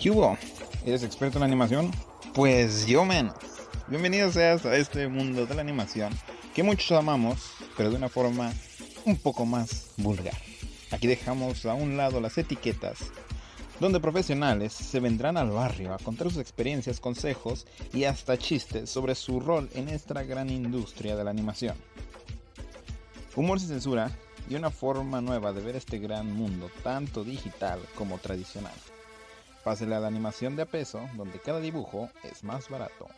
¿Qué hubo? ¿Eres experto en animación? Pues yo menos. Bienvenido seas a este mundo de la animación que muchos amamos, pero de una forma un poco más vulgar. Aquí dejamos a un lado las etiquetas, donde profesionales se vendrán al barrio a contar sus experiencias, consejos y hasta chistes sobre su rol en esta gran industria de la animación. Humor sin censura y una forma nueva de ver este gran mundo, tanto digital como tradicional. Pásele a la animación de a peso, donde cada dibujo es más barato.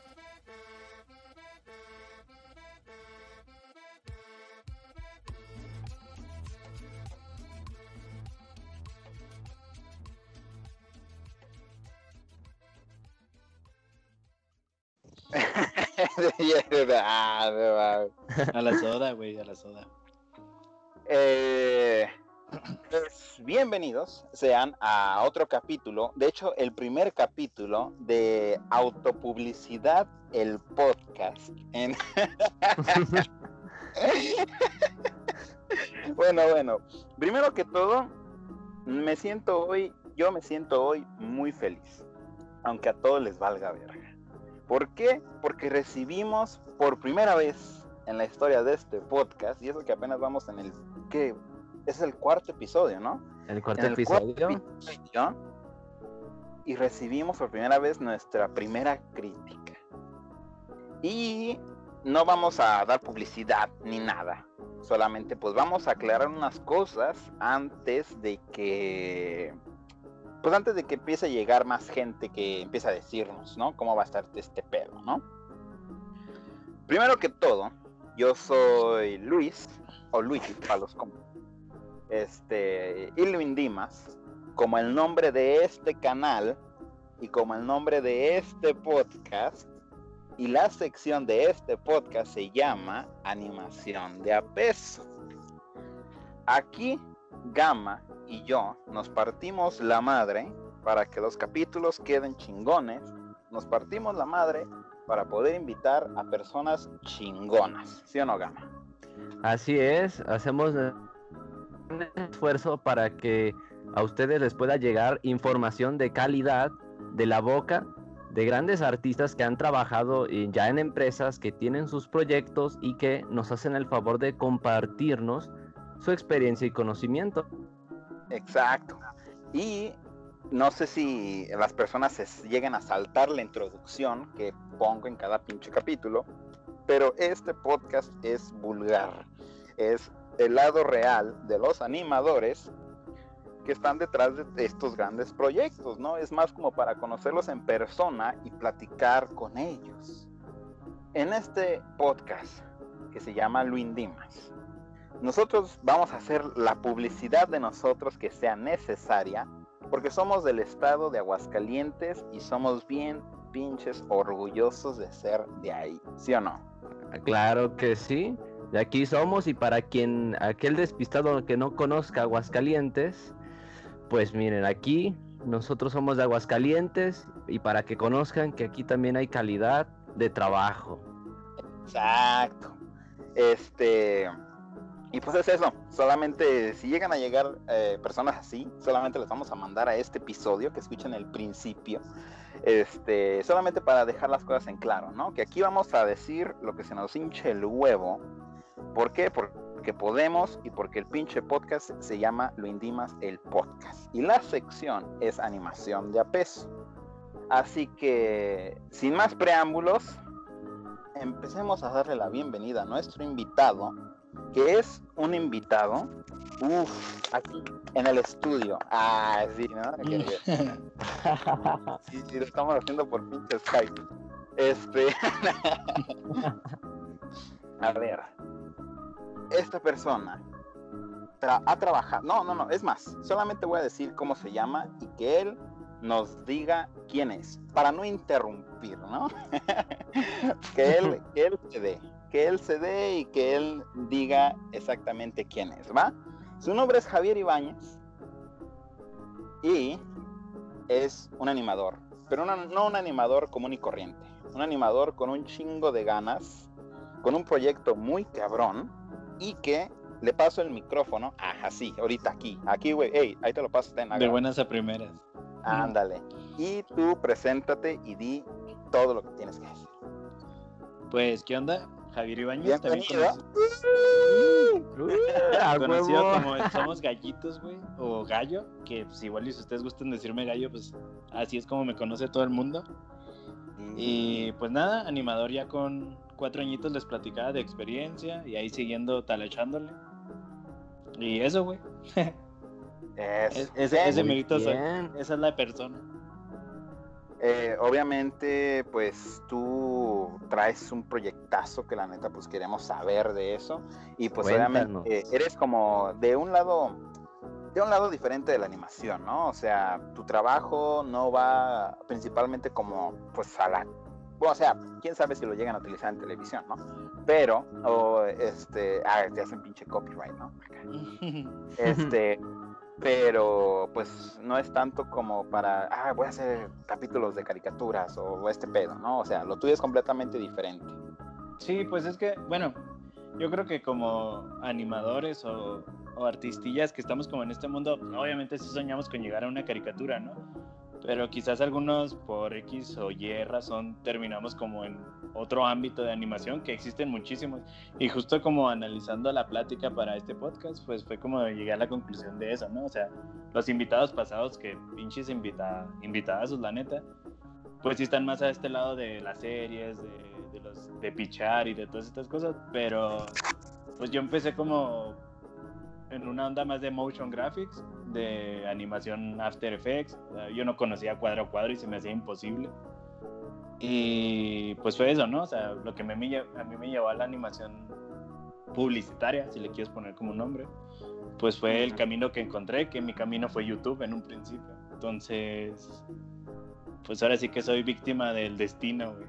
A la soda, güey, a la soda. Eh, bienvenidos sean a otro capítulo, de hecho el primer capítulo de Autopublicidad, el podcast. En- bueno, bueno, primero que todo, me siento hoy, yo me siento hoy muy feliz, aunque a todos les valga verga. ¿Por qué? Porque recibimos por primera vez en la historia de este podcast, y eso que apenas vamos en el, que es el cuarto episodio, ¿no? El cuarto episodio. y recibimos por primera vez nuestra primera crítica. Y no vamos a dar publicidad ni nada. Solamente pues vamos a aclarar unas cosas antes de que pues antes de que empiece a llegar más gente que empiece a decirnos, ¿no? Cómo va a estar este pedo, ¿no? Primero que todo, yo soy Luis, o Luigi para los com- este, Ilvin Dimas, como el nombre de este canal y como el nombre de este podcast, y la sección de este podcast se llama Animación de a peso. Aquí, Gama y yo nos partimos la madre para que los capítulos queden chingones. Nos partimos la madre para poder invitar a personas chingonas. ¿Sí o no, Gama? Así es, hacemos esfuerzo para que a ustedes les pueda llegar información de calidad de la boca de grandes artistas que han trabajado en- ya en empresas, que tienen sus proyectos y que nos hacen el favor de compartirnos su experiencia y conocimiento. Exacto. Y no sé si las personas llegan a saltar la introducción que pongo en cada pinche capítulo, pero este podcast es vulgar. Es el lado real de los animadores que están detrás de estos grandes proyectos, ¿no? Es más como para conocerlos en persona y platicar con ellos. En este podcast que se llama Luin Dimas, nosotros vamos a hacer la publicidad de nosotros que sea necesaria, porque somos del estado de Aguascalientes y somos bien pinches orgullosos de ser de ahí, ¿sí o no? Claro que sí, de aquí somos y para quien aquel despistado que no conozca Aguascalientes, pues miren, aquí nosotros somos de Aguascalientes y para que conozcan que aquí también hay calidad de trabajo. Exacto. Este. Y pues es eso. Solamente si llegan a llegar eh, personas así, solamente les vamos a mandar a este episodio que escuchen el principio. Este, solamente para dejar las cosas en claro, ¿no? Que aquí vamos a decir lo que se nos hinche el huevo. ¿Por qué? Porque podemos y porque el pinche podcast se llama Lo Indimas el Podcast. Y la sección es animación de a peso. Así que, sin más preámbulos, empecemos a darle la bienvenida a nuestro invitado, que es un invitado, uff, aquí en el estudio. Ah, sí, ¿no? Sí, sí, lo estamos haciendo por pinche Skype. Este. a ver. Esta persona tra- ha trabajado. No, no, no. Es más, solamente voy a decir cómo se llama y que él nos diga quién es. Para no interrumpir, ¿no? que, él, que él se dé. Que él se dé y que él diga exactamente quién es, ¿va? Su nombre es Javier Ibáñez. Y es un animador, pero no un animador común y corriente, un animador con un chingo de ganas, con un proyecto muy cabrón y que le paso el micrófono, ajá, sí, ahorita aquí, aquí, güey, hey, ahí te lo paso, ten, De buenas a primeras. Ándale. Y tú preséntate y di todo lo que tienes que decir. Pues, ¿qué onda? Javier Ibáñez, también Bienvenido. conocido, ¡A conocido como Somos Gallitos, güey, o Gallo, que pues igual si ustedes gustan decirme Gallo, pues así es como me conoce todo el mundo. Y pues nada, animador ya con cuatro añitos les platicaba de experiencia y ahí siguiendo talachándole. Y eso, güey. Es- Es- ese, merito soy. Esa es la persona. Eh, obviamente, pues tú traes un proyectazo que la neta, pues queremos saber de eso. Y pues Cuéntanos. obviamente eres como de un lado, de un lado diferente de la animación, ¿no? O sea, tu trabajo no va principalmente como, pues a la, o sea, quién sabe si lo llegan a utilizar en televisión, ¿no? Pero, o este, ah, te hacen pinche copyright, ¿no? Este, pero pues no es tanto como para, ah, voy a hacer capítulos de caricaturas o este pedo, ¿no? O sea, lo tuyo es completamente diferente. Sí, pues es que, bueno, yo creo que como animadores o, o artistillas que estamos como en este mundo, obviamente sí soñamos con llegar a una caricatura, ¿no? Pero quizás algunos por X o Y razón terminamos como en otro ámbito de animación que existen muchísimos. Y justo como analizando la plática para este podcast, pues fue como llegué a la conclusión de eso, ¿no? O sea, los invitados pasados que pinches invita, invitadas, la neta, pues sí están más a este lado de las series, de, de los de pichar y de todas estas cosas, pero pues yo empecé como en una onda más de motion graphics, de animación After Effects. Yo no conocía cuadro a cuadro y se me hacía imposible. Y pues fue eso, ¿no? O sea, lo que me, a mí me llevó a la animación publicitaria, si le quieres poner como un nombre, pues fue el camino que encontré, que mi camino fue YouTube en un principio. Entonces, pues ahora sí que soy víctima del destino, güey.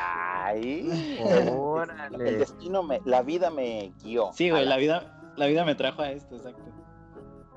Ay, el Órale. destino me, la vida me guió. Sí, güey, la- la vida, la vida me trajo a esto, exacto.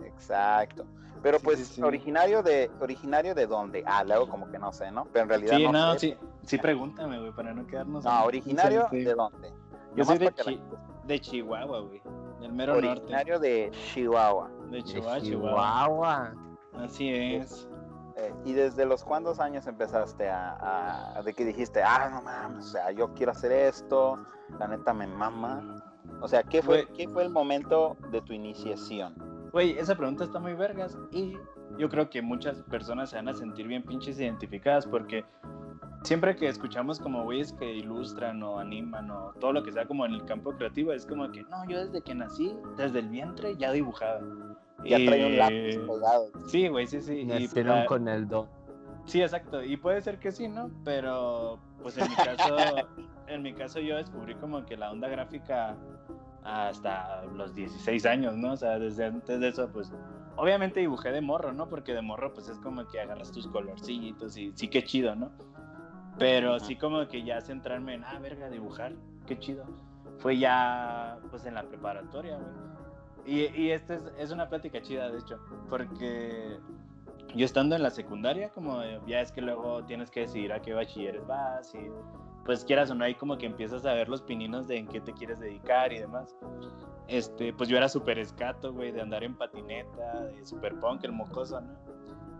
Exacto. Pero Sí, pues sí, sí. originario de originario de dónde? Ah, luego como que no sé, ¿no? Pero en realidad Sí, no, no, sé. sí, sí pregúntame, güey, para no quedarnos. No, originario de dónde? Yo soy de, la- de Chihuahua, güey. Del mero originario de Chihuahua. norte. De De Chihuahua, Chihuahua. Chihuahua. Así es. Eh, ¿Y desde los cuántos años empezaste a, a- de que dijiste, ah, no mames, o sea, yo quiero hacer esto, la neta me mama? O sea, ¿qué fue, Güey. ¿qué fue el momento de tu iniciación? Güey, esa pregunta está muy vergas y yo creo que muchas personas se van a sentir bien pinches identificadas porque siempre que escuchamos como güeyes que ilustran o animan o todo lo que sea como en el campo creativo, es como que, no, yo desde que nací, desde el vientre ya dibujaba. Ya trae un Y- lápiz pegado. Sí, güey, sí, sí. y, Nacieron la- con el don. Sí, exacto. Y puede ser que sí, ¿no? Pero, pues en mi caso, en mi caso yo descubrí como que la onda gráfica hasta los 16 años, ¿no? O sea, desde antes de eso, pues, obviamente dibujé de morro, ¿no? Porque de morro, pues es como que agarras tus colorcitos y sí que chido, ¿no? Pero sí como que ya centrarme en, ah, verga, dibujar, qué chido. Fue ya, pues en la preparatoria, güey. Y, y esta es, es una plática chida, de hecho, porque yo estando en la secundaria, como eh, ya es que luego tienes que decidir a qué bachilleres vas y pues quieras o no, ahí como que empiezas a ver los pininos de en qué te quieres dedicar y demás. Este, pues yo era súper escato, güey, de andar en patineta, de super punk, el mocoso, ¿no?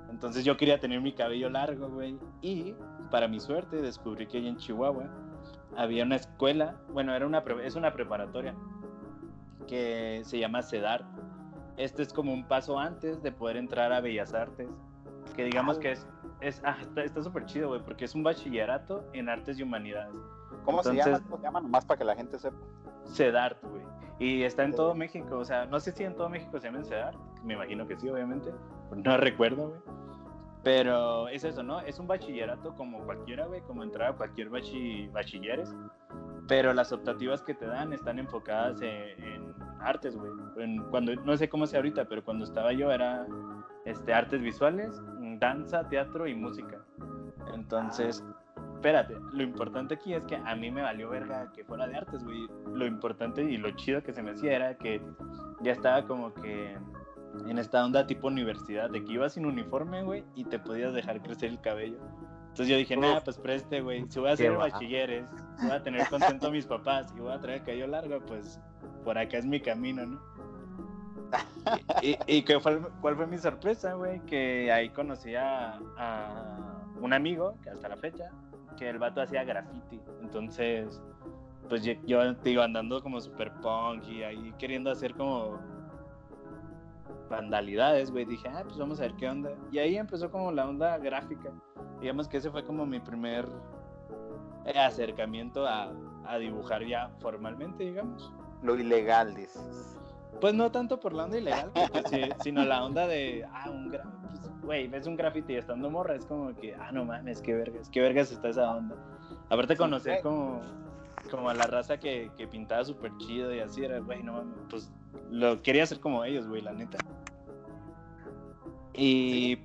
Entonces yo quería tener mi cabello largo, güey. Y para mi suerte descubrí que ahí en Chihuahua había una escuela, bueno, era una, es una preparatoria que se llama CEDAR. Este es como un paso antes de poder entrar a Bellas Artes, que digamos que es, es ah, está súper chido, güey, porque es un bachillerato en artes y humanidades. ¿Cómo se Entonces- llama? ¿Cómo se llama? Nomás para que la gente sepa. CEDART, güey. Y está en todo México, o sea, no sé si en todo México se llaman CEDART, me imagino que sí, obviamente, no recuerdo, güey. Pero es eso, ¿no? Es un bachillerato como cualquiera, güey, como entrar a cualquier bachi- bachilleres, pero las optativas que te dan están enfocadas en, artes, güey. Cuando, no sé cómo sea ahorita, pero cuando estaba yo era este, artes visuales, danza, teatro y música. Entonces, espérate, lo importante aquí es que a mí me valió verga que fuera de artes, güey. Lo importante y lo chido que se me hacía era que ya estaba como que en esta onda tipo universidad, de que ibas sin uniforme, güey, y te podías dejar crecer el cabello. Entonces yo dije, nada, pues preste, güey, si voy a hacer bachilleres, voy a tener contento a mis papás y voy a traer el cabello largo, pues por acá es mi camino, ¿no? y, y fue, cuál fue mi sorpresa, güey, que ahí conocí a, a un amigo, que hasta la fecha, que el vato hacía graffiti. Entonces, pues yo, yo digo, andando como super punk y ahí queriendo hacer como vandalidades, güey, dije, ah, pues vamos a ver qué onda. Y ahí empezó como la onda gráfica. Digamos que ese fue como mi primer eh, acercamiento a, a dibujar ya formalmente, digamos. Lo ilegal, dices. Pues no tanto por la onda ilegal, porque sí, sino la onda de, ah, un pues, güey, ves un graffiti estando morra, es como que, ah, no mames, qué vergas, qué vergas está esa onda. Aparte conocer como, como a la raza que, que pintaba súper chido y así, era, güey, no mames, pues lo quería hacer como ellos, güey, la neta. Y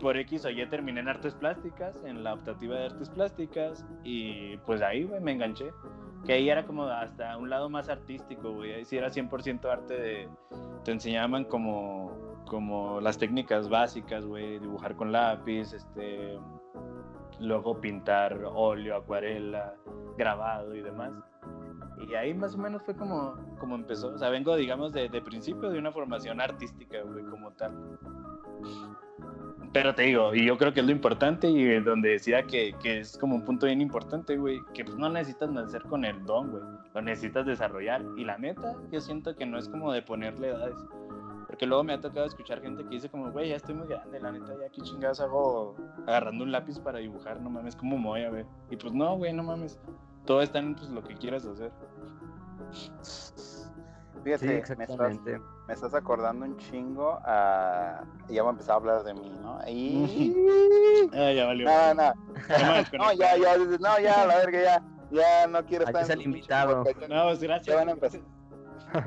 por X o Y terminé en artes plásticas, en la optativa de artes plásticas, y pues ahí, me enganché. Que ahí era como hasta un lado más artístico, güey. Ahí sí era 100% arte de... Te enseñaban como, como las técnicas básicas, güey. Dibujar con lápiz, este... Luego pintar óleo, acuarela, grabado y demás. Y ahí más o menos fue como, como empezó. O sea, vengo, digamos, de, de principio de una formación artística, güey, como tal. Pero te digo, y yo creo que es lo importante y donde decía que, que es como un punto bien importante, güey, que pues no necesitas nacer con el don, güey, lo necesitas desarrollar. Y la neta, yo siento que no es como de ponerle edades. Porque luego me ha tocado escuchar gente que dice como, güey, ya estoy muy grande, la neta, ya qué chingados hago agarrando un lápiz para dibujar, no mames, ¿cómo me voy a? Y pues no, güey, no mames, todo está en pues, lo que quieras hacer. Fíjate, Sí, me, estás, exactamente. me estás acordando un chingo a... y Ya voy a empezar a hablar de mí, ¿no? Y... Ah, ya valió. No, no, no, ya, ya, no, ya, la verga, ya, ya no quiero Aquí estar es el invitado. ya No, pues gracias. Ya van a empezar.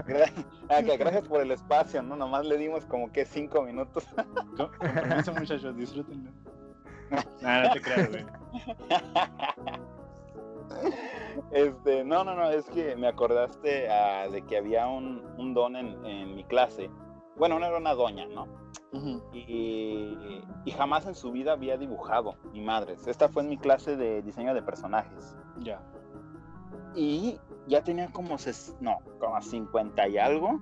Gra- que gracias por el espacio, ¿no? Nomás le dimos como que cinco minutos. Con, con permiso, muchachos, disfrútenlo. Nah, no te creas, güey. Este, no, no, no, es que me acordaste ah, de que había un, un don en, en mi clase. Bueno, no era una doña, ¿no? Ujú. Y, y jamás en su vida había dibujado, ni madres. Esta fue en mi clase de diseño de personajes. Ya. Y ya tenía como, ses- no, como 50 y algo.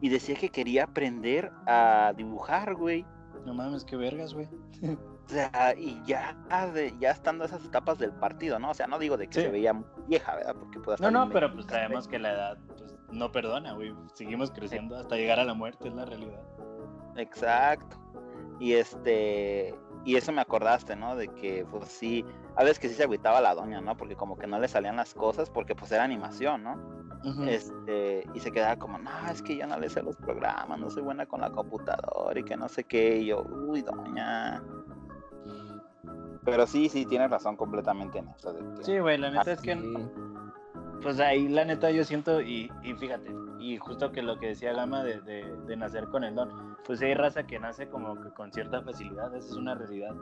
Y decía que quería aprender a dibujar, güey. No mames, qué vergas, güey. O sea, y ya, de, ya estando esas etapas del partido, ¿no? O sea, no digo de que Sí. se veía vieja, ¿verdad? Porque puede No, estar no, bien pero pues sabemos que la edad pues, no perdona, güey. Seguimos creciendo hasta llegar a la muerte, es la realidad. Exacto. Y este, y eso me acordaste, ¿no? De que, pues sí, a veces que sí se agüitaba la doña, ¿no? Porque como que no le salían las cosas, porque pues era animación, ¿no? Este, y se quedaba como, no, es que yo no le sé los programas, no soy buena con la computadora y que no sé qué. Y yo, uy, doña. Pero sí, sí, tienes razón completamente en eso. De que, Sí, güey, la neta es que, Sí. pues ahí la neta yo siento, y, y fíjate, y justo que lo que decía Gama de, de, de nacer con el don, pues hay raza que nace como que con cierta facilidad, esa es una realidad.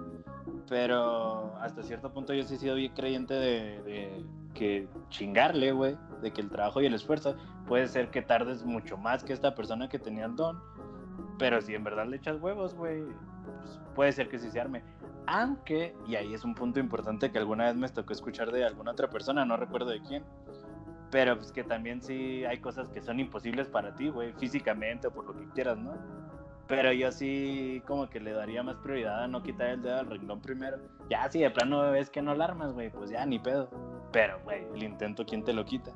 Pero hasta cierto punto yo sí he sido bien creyente de, de que chingarle, güey, de que el trabajo y el esfuerzo puede ser que tardes mucho más que esta persona que tenía el don, pero si en verdad le echas huevos, güey, pues puede ser que sí se arme. Aunque, y ahí es un punto importante que alguna vez me tocó escuchar de alguna otra persona, no recuerdo de quién, pero pues que también sí hay cosas que son imposibles para ti, güey, físicamente o por lo que quieras, ¿no? Pero yo sí como que le daría más prioridad a no quitar el dedo al renglón primero. Ya si de plano ves que no la armas, güey, pues ya ni pedo. Pero, güey, el intento, ¿quién te lo quita?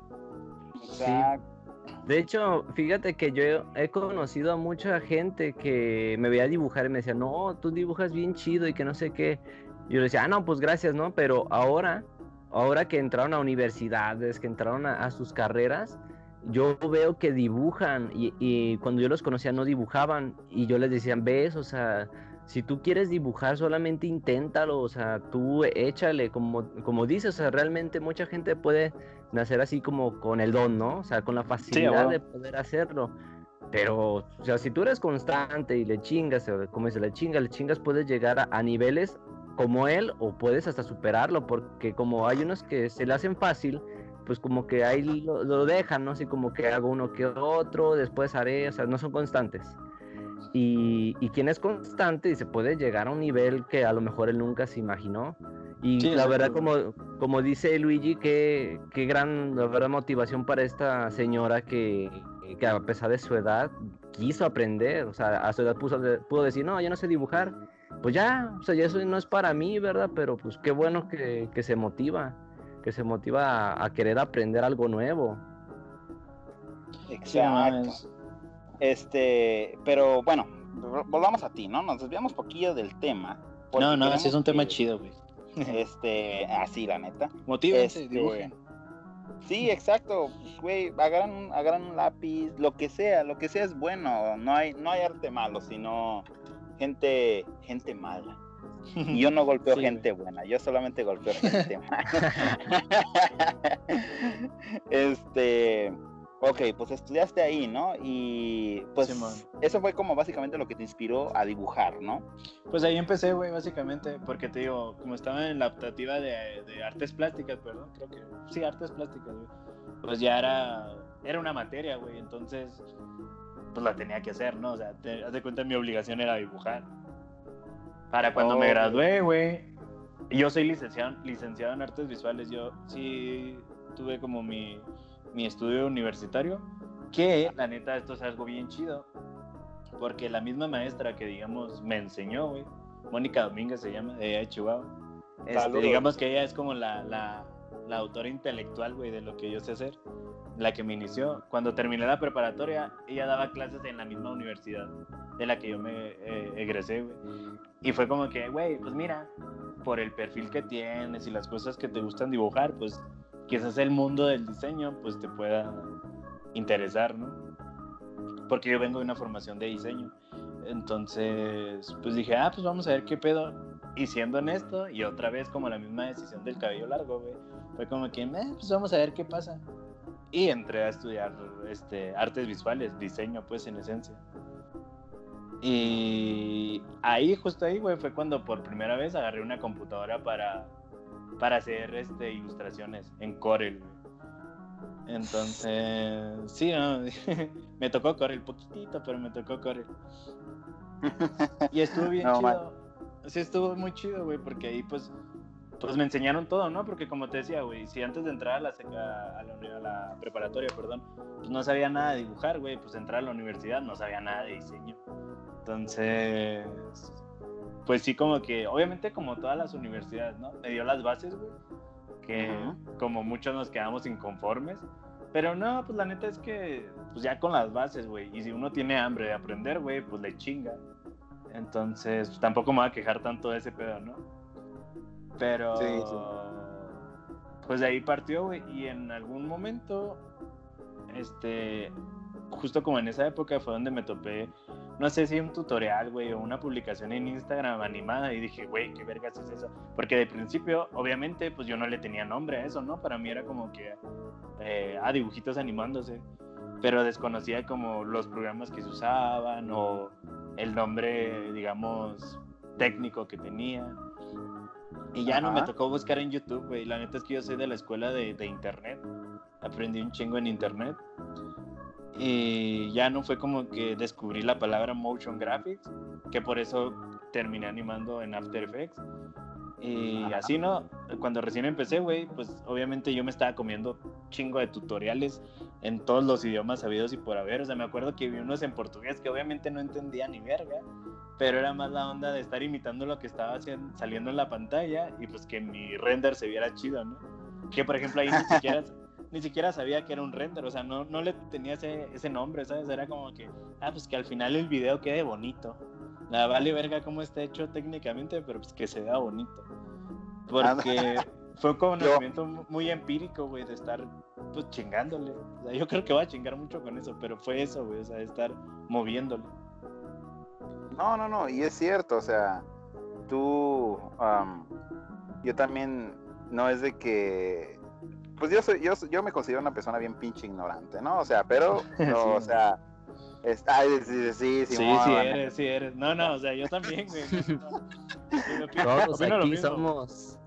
Exacto. De hecho, fíjate que yo he conocido a mucha gente que me veía dibujar y me decía, no, tú dibujas bien chido y que no sé qué. Yo le decía, ah, no, pues gracias, ¿no? Pero ahora, ahora que entraron a universidades, que entraron a, sus carreras, yo veo que dibujan y, y cuando yo los conocía no dibujaban y yo les decía, ves, o sea, si tú quieres dibujar solamente inténtalo, o sea, tú échale, como, como dices, o sea, realmente mucha gente puede nacer así como con el don, ¿no? O sea, con la facilidad de poder hacerlo. Pero, o sea, si tú eres constante y le chingas, como dice, le chingas, le chingas, puedes llegar a, a niveles como él o puedes hasta superarlo, porque como hay unos que se le hacen fácil, pues como que ahí lo, lo dejan, ¿no? Así como que hago uno que otro, después haré, o sea, no son constantes. Y, y quien es constante y se puede llegar a un nivel que a lo mejor él nunca se imaginó. Y Sí, la verdad, como, como dice Luigi, qué, qué gran la verdad, motivación para esta señora que, que a pesar de su edad quiso aprender, o sea, a su edad puso, pudo decir, no, yo no sé dibujar, pues ya, o sea, ya eso no es para mí, ¿verdad? Pero pues qué bueno que, que se motiva, que se motiva a, a querer aprender algo nuevo. Exacto. Este, pero bueno, volvamos a ti, ¿no? Nos desviamos poquillo del tema. No, no, ese es un tema chido, güey. Este, así, la neta. Motívense, Este, dibujen. Sí, exacto, güey, agarran, un- agarran un lápiz, lo que sea, lo que sea es bueno, no hay, no hay arte malo, sino gente, gente mala. Y yo no golpeo Sí, gente buena, yo solamente golpeo gente mala. este, ok, pues estudiaste ahí, ¿no? Y pues eso fue como básicamente lo que te inspiró a dibujar, ¿no? Pues ahí empecé, güey, básicamente, porque te digo, como estaba en la optativa de, de artes plásticas, perdón, creo que sí, artes plásticas, güey. Pues ya era, era una materia, güey, entonces, pues la tenía que hacer, ¿no? O sea, te haz de cuenta, mi obligación era dibujar. Para cuando me gradué, güey, yo soy licenciado, licenciado en artes visuales, yo sí tuve como mi, mi estudio universitario, que la neta esto es algo bien chido, porque la misma maestra que, digamos, me enseñó, güey, Mónica Domínguez se llama, de Chihuahua. Este, digamos que ella es como la, la, la autora intelectual, güey, de lo que yo sé hacer, la que me inició. Cuando terminé la preparatoria, ella daba clases en la misma universidad de la que yo me eh, egresé, güey. Y fue como que, güey, pues mira, por el perfil que tienes y las cosas que te gustan dibujar, pues quizás el mundo del diseño, pues te pueda interesar, ¿no? Porque yo vengo de una formación de diseño. Entonces, pues dije, ah, pues vamos a ver qué pedo. Y siendo honesto, y otra vez como la misma decisión del cabello largo, güey, fue como que, eh, pues vamos a ver qué pasa. Y entré a estudiar este, artes visuales, diseño, pues en esencia. Y ahí, justo ahí, güey, fue cuando por primera vez agarré una computadora para, para hacer este, ilustraciones en Corel. Entonces, sí, no, me tocó Corel poquitito, pero me tocó Corel. Y estuvo bien No, chido. Sí, estuvo muy chido, güey, porque ahí pues, pues me enseñaron todo, ¿no? Porque como te decía, güey, si antes de entrar a la, seca- a la, uni- a la preparatoria, perdón, pues no sabía nada de dibujar, güey, pues entrar a la universidad no sabía nada de diseño. Entonces, pues sí, como que, obviamente como todas las universidades, ¿no? Me dio las bases, güey, que como muchos nos quedamos inconformes. Pero no, pues la neta es que, pues ya con las bases, güey. Y si uno tiene hambre de aprender, güey, pues le chinga. Entonces, pues, tampoco me voy a quejar tanto de ese pedo, ¿no? Pero, Sí, sí. pues de ahí partió, güey. Y en algún momento, este, justo como en esa época fue donde me topé, no sé si un tutorial, güey, o una publicación en Instagram animada. Y dije, güey, ¿qué vergas es eso? Porque de principio, obviamente, pues yo no le tenía nombre a eso, ¿no? Para mí era como que, eh, ah, dibujitos animándose. Pero desconocía como los programas que se usaban o el nombre, digamos, técnico que tenía. Y ya no me Ajá. tocó buscar en YouTube, güey. La neta es que yo soy de la escuela de, de internet. Aprendí un chingo en internet. Y ya no fue como que descubrí la palabra motion graphics, que por eso terminé animando en After Effects. Y Ajá. así, ¿no? Cuando recién empecé, güey, pues obviamente yo me estaba comiendo chingo de tutoriales en todos los idiomas sabidos y por haber. O sea, me acuerdo que vi unos en portugués que obviamente no entendía ni verga, pero era más la onda de estar imitando lo que estaba haciendo, saliendo en la pantalla y pues que mi render se viera chido, ¿no? Que por ejemplo ahí ni siquiera, ni siquiera sabía que era un render, o sea, no, no le tenía ese, ese nombre, ¿sabes? Era como que, ah, pues que al final el video quede bonito. La vale verga cómo está hecho técnicamente, pero pues que se vea bonito. Porque fue un conocimiento muy empírico, güey, de estar pues chingándole. O sea, yo creo que voy a chingar mucho con eso, pero fue eso, güey, o sea, de estar moviéndole. No, no, no, y es cierto, o sea, tú, am, yo también, no es de que, pues yo soy, yo, soy- yo me considero una persona bien pinche ignorante, ¿no? O sea, pero, no, o Sí. sea, es- ay, sí, sí, sí, Sí, Simón, sí eres, sí eres. No, no, o sea, yo también, güey. Todos aquí somos.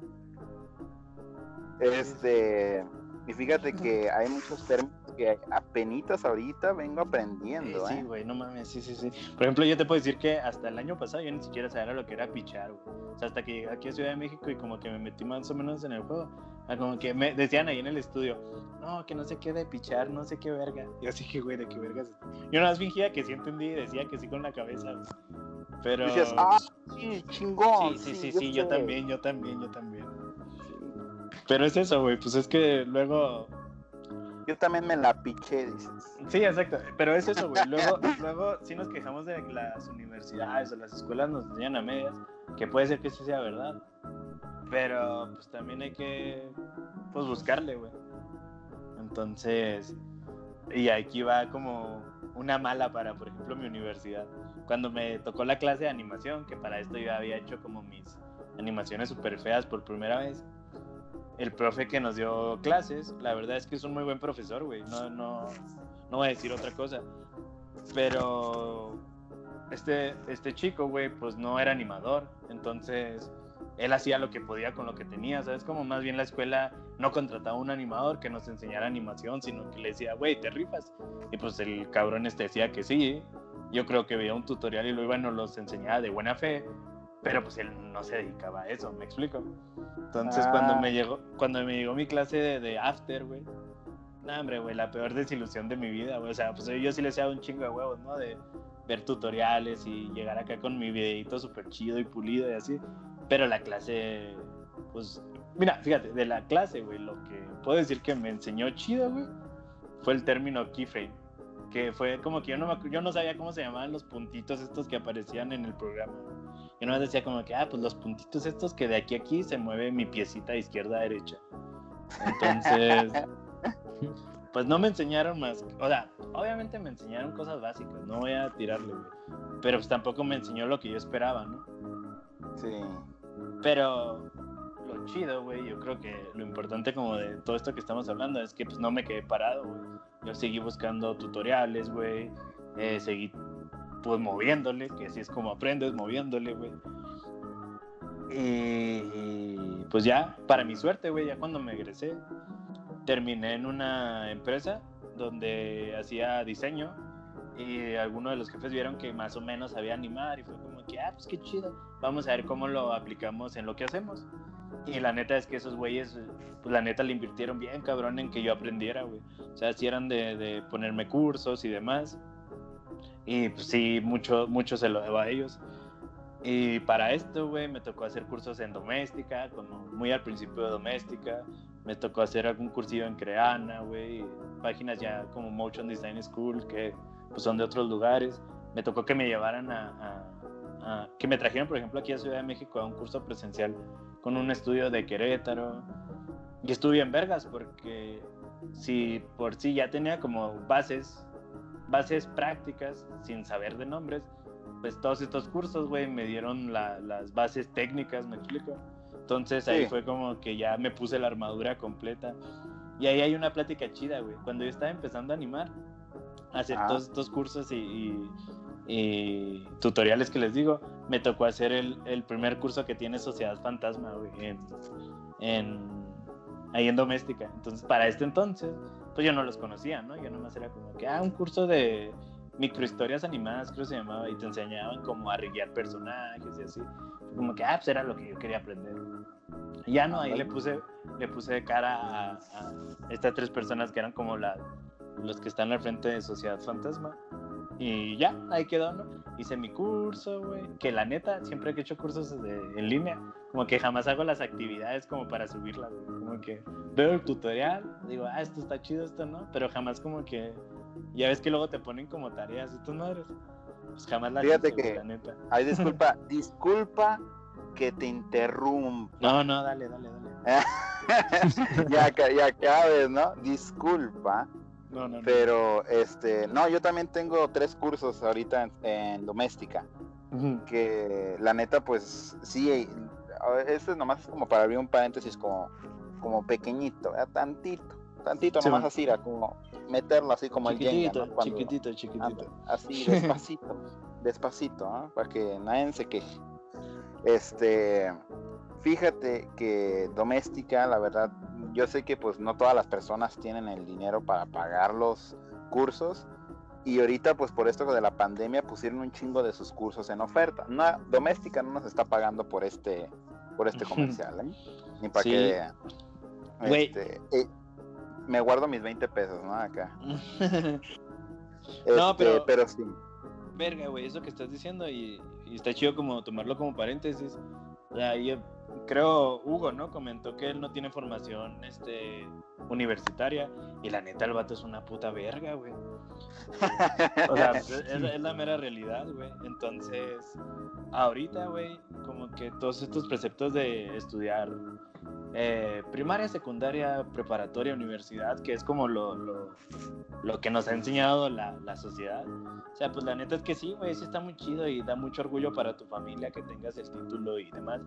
Este, y fíjate que hay muchos términos que apenitas ahorita vengo aprendiendo, Sí, ¿eh? güey, no mames, sí, sí, sí. Por ejemplo, yo te puedo decir que hasta el año pasado yo ni siquiera sabía lo que era pichar, güey. O sea, hasta que llegué aquí a Ciudad de México y como que me metí más o menos en el juego. Ah, como que me decían ahí en el estudio, no, que no sé qué de pichar, no sé qué verga. Yo así que, güey, de qué vergas. Yo nada más fingía que sí entendí y decía que sí con la cabeza. Pero. Dices, ah, sí, chingón. Sí, sí, sí, sí, yo, también, yo también, yo también. Pero es eso, güey, pues es que luego. Yo también me la piché, dices. Sí, exacto, pero es eso, güey. Luego, luego sí nos quejamos de que las universidades o las escuelas nos enseñan a medias, que puede ser que sí sea verdad. Pero pues también hay que pues buscarle, güey. Entonces, y aquí va como una mala para, por ejemplo, mi universidad. Cuando me tocó la clase de animación, que para esto yo había hecho como mis animaciones súper feas por primera vez, el profe que nos dio clases, la verdad es que es un muy buen profesor, güey. No, no, no voy a decir otra cosa. Pero este, este chico, güey, pues no era animador. Entonces, él hacía lo que podía con lo que tenía, ¿sabes? Como más bien la escuela no contrataba un animador que nos enseñara animación, sino que le decía, güey, te rifas. Y pues el cabrón este decía que sí. Yo creo que veía un tutorial y lo iba y nos los enseñaba de buena fe, pero pues él no se dedicaba a eso, ¿me explico? Entonces cuando me ah. llegó, cuando me llegó mi clase de, after, güey, no, hombre, güey, la peor desilusión de mi vida, güey. O sea, pues yo sí le hacía un chingo de huevos, ¿no? De ver tutoriales y llegar acá con mi videito súper chido y pulido y así. Pero la clase, pues, mira, fíjate, de la clase, güey, lo que puedo decir que me enseñó chido, güey, fue el término keyframe. Que fue como que yo no, yo no sabía cómo se llamaban los puntitos estos que aparecían en el programa. Yo no decía como que, ah, pues los puntitos estos que de aquí a aquí se mueve mi piecita de izquierda a derecha. Entonces, pues no me enseñaron más. O sea, obviamente me enseñaron cosas básicas, no voy a tirarle, güey. Pero pues tampoco me enseñó lo que yo esperaba, ¿no? Sí. Pero lo chido, güey, yo creo que lo importante como de todo esto que estamos hablando es que pues no me quedé parado, güey. Yo seguí buscando tutoriales, güey. Eh, seguí pues moviéndole, que así es como aprendes, moviéndole, güey. Y, pues ya, para mi suerte, güey, ya cuando me egresé, terminé en una empresa donde hacía diseño y algunos de los jefes vieron que más o menos sabía animar y fue como que, ah, pues qué chido, vamos a ver cómo lo aplicamos en lo que hacemos. Y la neta es que esos güeyes, pues la neta le invirtieron bien cabrón en que yo aprendiera, güey. O sea, si eran de, de, ponerme cursos y demás. Y pues sí, mucho, mucho se lo debo a ellos. Y para esto, güey, me tocó hacer cursos en doméstica, como muy al principio de doméstica. Me tocó hacer algún cursillo en Creana, güey. Páginas ya como Motion Design School, que pues son de otros lugares. Me tocó que me llevaran a, que me trajeran, por ejemplo, aquí a Ciudad de México a un curso presencial con un estudio de Querétaro. Y estuve en Vergas porque si por sí ya tenía como bases, bases prácticas sin saber de nombres, pues todos estos cursos, güey, me dieron las bases técnicas, me explico. Entonces ahí fue como que ya me puse la armadura completa. Y ahí hay una plática chida, güey. Cuando yo estaba empezando a animar, hacer todos estos cursos y, tutoriales que les digo, me tocó hacer el, primer curso que tiene Sociedad Fantasma, en, ahí en Doméstica. Entonces, para este entonces, pues yo no los conocía, ¿no? Yo nomás era como que, ah, un curso de microhistorias animadas, creo que se llamaba, y te enseñaban como a riguear personajes y así. Como que, ah, pues era lo que yo quería aprender. ya no, ahí le puse, le puse de cara a, a estas tres personas que eran como la, los que están al frente de Sociedad Fantasma. Y ya, ahí quedó, ¿no? Hice mi curso, güey. Que la neta, siempre que he hecho cursos en línea, como que jamás hago las actividades como para subirlas, güey. Como que veo el tutorial, digo, ah, esto está chido, esto no. Pero jamás como que. Ya ves que luego te ponen como tareas estas madres. Pues jamás las Fíjate que. la neta. Ay, disculpa, disculpa que te interrumpa. No, no, dale, dale, dale. ya, ya cabes, ¿no? Disculpa pero, este, no, yo también tengo tres cursos ahorita en, doméstica. Que la neta, pues sí, este nomás es como para abrir un paréntesis como, como pequeñito, tantito, tantito nomás así, como meterlo así como el Jenga, chiquitito, chiquitito. Así, despacito, despacito, para que nadie se queje. Este, fíjate que doméstica, la verdad, yo sé que pues no todas las personas tienen el dinero para pagar los cursos y ahorita pues por esto de la pandemia pusieron un chingo de sus cursos en oferta. No, doméstica no nos está pagando por este por este comercial, ¿eh? Ni para que Güey. Este, eh, me guardo mis 20 pesos, ¿no? Acá. No, Este, pero- sí. Verga, güey, eso que estás diciendo y, y está chido como tomarlo como paréntesis. O sea, yo creo Hugo, ¿no? Comentó que él no tiene formación este, universitaria y la neta el vato es una puta verga, güey. O sea, es, es la mera realidad, güey. Entonces, ahorita, güey, como que todos estos preceptos de estudiar eh, primaria, secundaria, preparatoria, universidad, que es como lo, lo, que nos ha enseñado la, la sociedad. O sea, pues la neta es que sí, güey, sí está muy chido y da mucho orgullo para tu familia que tengas el título y demás.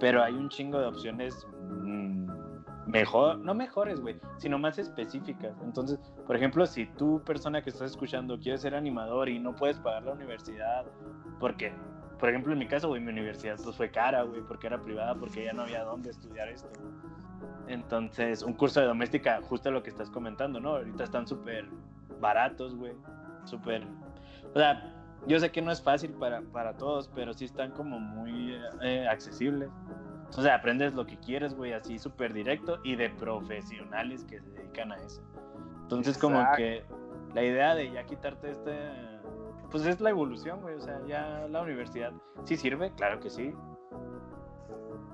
Pero hay un chingo de opciones mm, mejor, no mejores, güey, sino más específicas. Entonces, por ejemplo, si tú, persona que estás escuchando, quieres ser animador y no puedes pagar la universidad, porque, por ejemplo, en mi caso, güey, mi universidad pues fue cara, güey, porque era privada, porque ya no había dónde estudiar esto. Entonces, un curso de doméstica, justo lo que estás comentando, ¿no? Ahorita están súper baratos, güey, súper... O sea, yo sé que no es fácil para, para todos, pero sí están como muy eh, accesibles. Entonces aprendes lo que quieres, güey, así súper directo y de profesionales que se dedican a eso. Entonces como Exacto. que la idea de ya quitarte este, pues es la evolución, güey, o sea, ya la universidad sí sirve, claro que sí.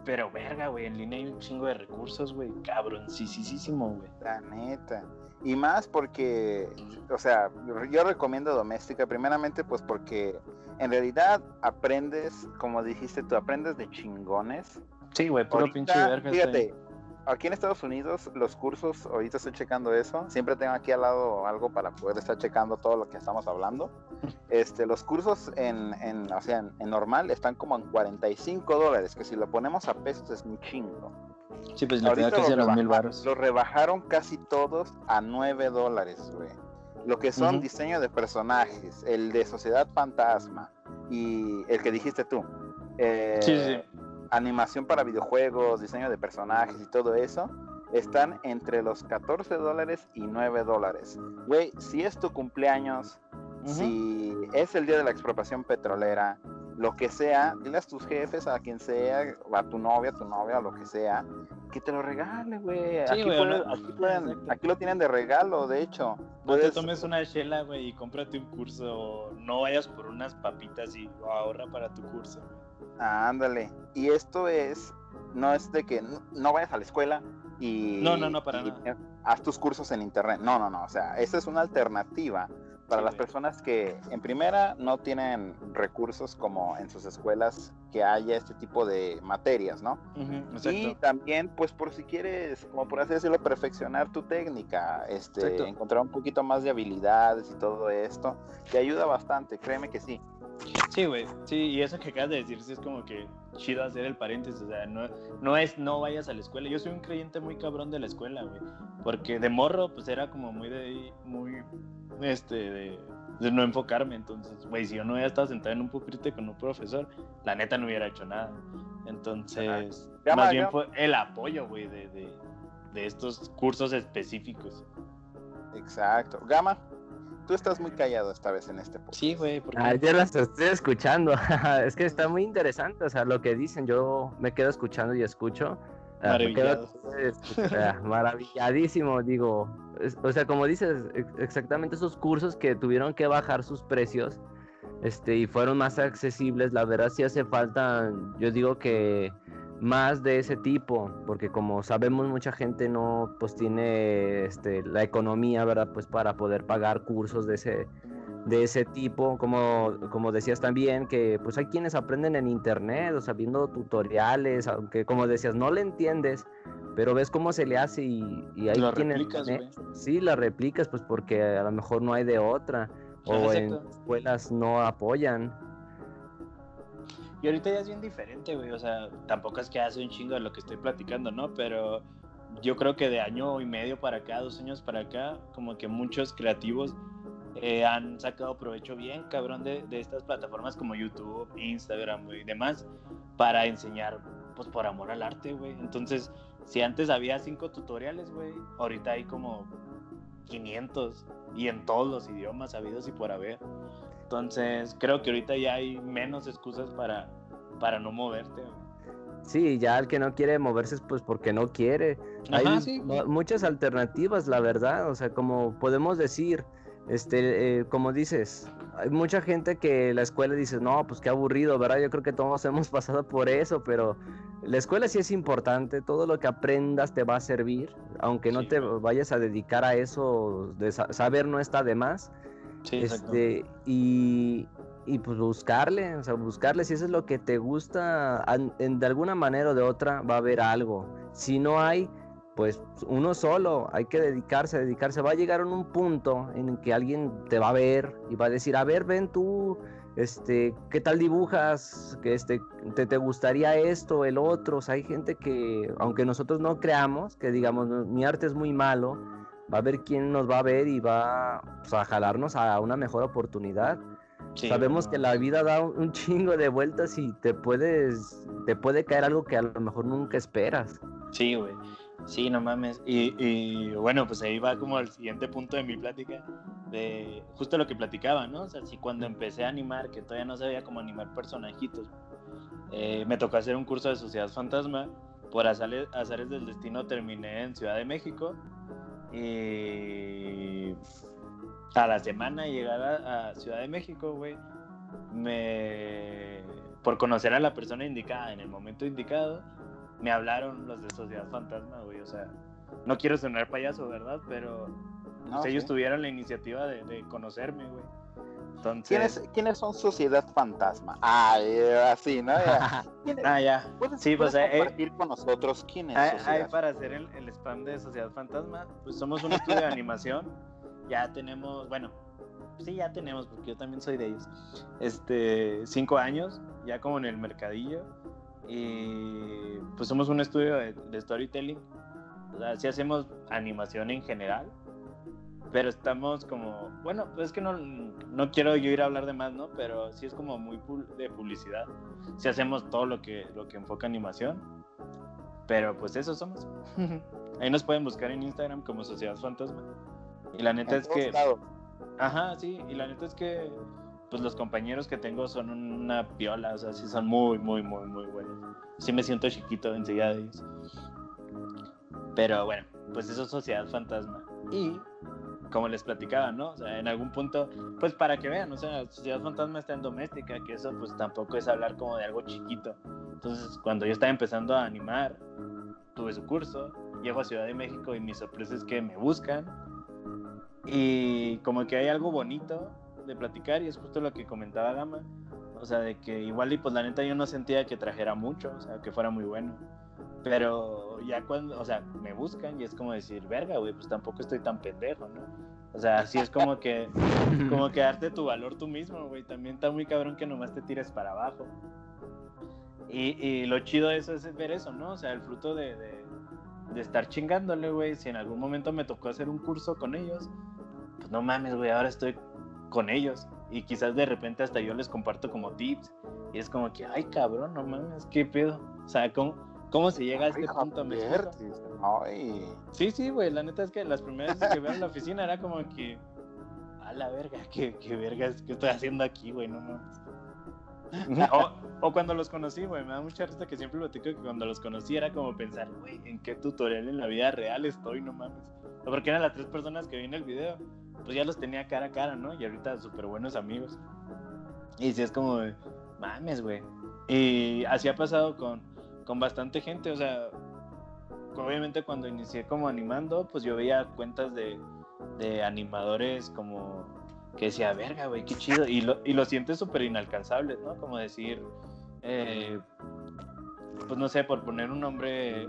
Pero verga, güey, en línea hay un chingo de recursos, güey, cabrón, sí, sí, sí, güey. La neta. Y más porque, o sea, yo recomiendo doméstica, primeramente pues porque en realidad aprendes, como dijiste tú, aprendes de chingones. Sí, güey, puro pinche verga. fíjate, aquí en Estados Unidos los cursos, ahorita estoy checando eso, siempre tengo aquí al lado algo para poder estar checando todo lo que estamos hablando. Este, los cursos en, en, o sea, en, en normal están como en 45 dólares, que si lo ponemos a pesos es un chingo. Sí, pues Ahorita que lo, los mil baros. lo rebajaron casi todos a 9 dólares, güey. Lo que son Ujú. diseño de personajes, el de Sociedad Fantasma y el que dijiste tú. eh, sí, sí. Animación para videojuegos, diseño de personajes y todo eso. Están entre los 14 dólares y 9 dólares. Güey, si es tu cumpleaños, Ujú. si es el día de la expropiación petrolera, lo que sea, dile a tus jefes, a quien sea, a tu novia, a tu novia, lo que sea, que te lo regale, güey. Sí, aquí, aquí aquí lo tienen de regalo, de hecho. No te tomes una chela, güey, y cómprate un curso. No vayas por unas papitas y ahorra para tu curso. güey. Ah, ándale. Y esto es, no es de que no, no vayas a la escuela y... No, no, no, para y nada. Haz tus cursos en internet. No, no, no. O sea, esa es una alternativa para Sí, las personas que en primera no tienen recursos como en sus escuelas que haya este tipo de materias, ¿no? Y también, pues por si quieres, como por así decirlo, perfeccionar tu técnica, este, Exacto. encontrar un poquito más de habilidades y todo esto, te ayuda bastante, créeme que sí. Sí, güey. Sí, y eso que acabas de decir, sí es como que chido hacer el paréntesis. O sea, no, no es no vayas a la escuela. Yo soy un creyente muy cabrón de la escuela, güey. Porque de morro, pues era como muy de. Muy. Este, de. de no enfocarme. Entonces, güey, si yo no hubiera estado sentado en un pupitre con un profesor, la neta no hubiera hecho nada. Entonces, más bien fue el apoyo, güey, de, de, de estos cursos específicos. Exacto. Gama, tú estás muy callado esta vez en este podcast. Sí, güey, porque. Ah, yo las estoy escuchando. es que está muy interesante, o sea, lo que dicen. Yo me quedo escuchando y escucho. Ah, quedo, ah, maravilladísimo, digo. O sea, como dices, ex- exactamente esos cursos que tuvieron que bajar sus precios este, y fueron más accesibles, la verdad sí hace falta, yo digo que más de ese tipo, porque como sabemos mucha gente no pues tiene este, la economía, ¿verdad? Pues para poder pagar cursos de ese, de ese tipo, como, como decías también, que pues hay quienes aprenden en internet, o sea, viendo tutoriales, aunque como decías, no le entiendes, pero ves cómo se le hace y, y quienes... replicas, eh, güey. Sí, la replicas, pues porque a lo mejor no hay de otra, o Ajá, en exacto. escuelas no apoyan. Y ahorita ya es bien diferente, güey. O sea, tampoco es que hace un chingo de lo que estoy platicando, ¿no? Pero yo creo que de año y medio para acá, dos años para acá, como que muchos creativos eh, han sacado provecho bien, cabrón, de, estas plataformas como YouTube, Instagram, y demás, para enseñar, pues, por amor al arte, güey. Entonces, si antes había cinco tutoriales, güey, ahorita hay como 500 y en todos los idiomas habidos y por haber. Entonces, creo que ahorita ya hay menos excusas para, para no moverte. Sí, ya el que no quiere moverse es pues porque no quiere. Hay Ajá, sí. mu- muchas alternativas, la verdad. O sea, como podemos decir, este, eh, como dices, hay mucha gente que la escuela dice, no, pues qué aburrido, ¿verdad? Yo creo que todos hemos pasado por eso, pero la escuela sí es importante. Todo lo que aprendas te va a servir, aunque no Sí, te vayas a dedicar a eso, de sa- saber no está de más. Este, y, y pues buscarle, o sea, buscarle, si eso es lo que te gusta, de alguna manera o de otra va a haber algo. Si no hay, pues uno solo, hay que dedicarse, dedicarse. Va a llegar en un punto en que alguien te va a ver y va a decir, a ver, ven tú, este, ¿qué tal dibujas? Que este, te, te gustaría esto, el otro. O hay gente que, aunque nosotros no creamos, que digamos, "No, mi arte es muy malo, va a haber quién nos va a ver y va pues, a jalarnos a una mejor oportunidad. Sí, Sabemos güey, que no. la vida da un, un chingo de vueltas y te puedes, te puede caer algo que a lo mejor nunca esperas. Sí, güey. Sí, no mames. Y, y bueno, pues ahí va como el siguiente punto de mi plática, de justo lo que platicaba, ¿no? O sea, si cuando empecé a animar, que todavía no sabía cómo animar personajitos, eh, me tocó hacer un curso de Sociedad Fantasma, por azares, azares del destino terminé en Ciudad de México y a la semana llegar a, a Ciudad de México, güey, me... por conocer a la persona indicada en el momento indicado, me hablaron los de Sociedad Fantasma, güey. O sea, no quiero sonar payaso, ¿verdad? Pero No, pues, ellos sí. tuvieron la iniciativa de, de conocerme, güey. Entonces, ¿Quiénes, ¿Quiénes son Sociedad Fantasma? Ah, eh, así, ¿no? Ya. ¿Quiénes- ah, ya. ¿Puedes, Sí, pues, puedes eh, compartir con nosotros quién es ahí para hacer el, el spam de Sociedad Fantasma, pues somos un estudio de animación. Ya tenemos, bueno, sí, ya tenemos, porque yo también soy de ellos. Este, cinco años, ya como en el mercadillo. Y pues somos un estudio de, de storytelling. O sea, sí hacemos animación en general. Pero estamos como, bueno, pues es que no, no quiero yo ir a hablar de más, ¿no? Pero sí es como muy de publicidad. Sí hacemos todo lo que, lo que enfoca animación. Pero pues eso somos. Ahí nos pueden buscar en Instagram como Sociedad Fantasma. Y la neta es que... Ajá, sí, y la neta es que pues los compañeros que tengo son una piola, o sea, sí son muy, muy, muy, muy buenos. Sí me siento chiquito enseguida de ellos. Pero bueno, pues eso es Sociedad Fantasma. Y como les platicaba, ¿no? O sea, en algún punto, pues para que vean, o sea, Sociedad Fantasma está en doméstica, que eso pues tampoco es hablar como de algo chiquito. Entonces, cuando yo estaba empezando a animar, tuve su curso, llego a Ciudad de México y mi sorpresa es que me buscan y como que hay algo bonito de platicar y es justo lo que comentaba Gama. O sea, de que igual y pues la neta yo no sentía que trajera mucho, o sea, que fuera muy bueno. Pero ya cuando, o sea, me buscan y es como decir, verga, güey, pues tampoco estoy tan pendejo, ¿no? O sea, así es como que, como que darte tu valor tú mismo, güey. También está muy cabrón que nomás te tires para abajo. Y, y lo chido de eso es ver eso, ¿no? O sea, el fruto de, de, de estar chingándole, güey. Si en algún momento me tocó hacer un curso con ellos, pues no mames, güey, ahora estoy con ellos. Y quizás de repente hasta yo les comparto como tips. Y es como que, ay, cabrón, no mames, qué pedo. O sea, ¿cómo, cómo se llega a este Ay, punto? ¿Me explico? dice, Ay, Sí, sí, güey, la neta es que las primeras veces que veo en la oficina era como que, a la verga, qué, qué verga, es- ¿qué estoy haciendo aquí, güey? No mames. O, o cuando los conocí, güey, me da mucha risa que siempre platico que cuando los conocí era como pensar, güey, ¿en qué tutorial en la vida real estoy? No mames. Porque eran las tres personas que vi en el video, pues ya los tenía cara a cara, ¿no? Y ahorita súper buenos amigos. Y sí es como, mames, güey. Y así ha pasado con, con bastante gente, o sea, obviamente cuando inicié como animando, pues yo veía cuentas de, de animadores como que decía, verga, güey, qué chido. Y lo, y lo sientes súper inalcanzables, ¿no? Como decir, eh, pues no sé, por poner un nombre,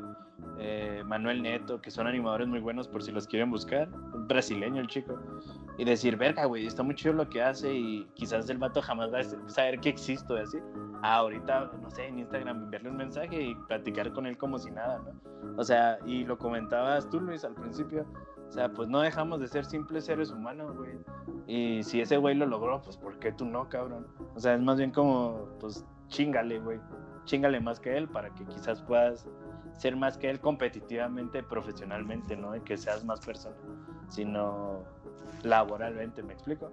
eh, Manuel Neto, que son animadores muy buenos por si los quieren buscar. Un brasileño el chico. Y decir, verga, güey, está muy chido lo que hace y quizás el vato jamás va a saber que existo así. Ah, ahorita, no sé, en Instagram enviarle un mensaje y platicar con él como si nada, ¿no? O sea, y lo comentabas tú, Luis, al principio. O sea, pues no dejamos de ser simples seres humanos, güey. Y si ese güey lo logró, pues ¿por qué tú no, cabrón? O sea, es más bien como, pues chingale, güey. Chingale más que él para que quizás puedas ser más que él competitivamente, profesionalmente, ¿no? Y que seas más persona. Sino, laboralmente, ¿me explico?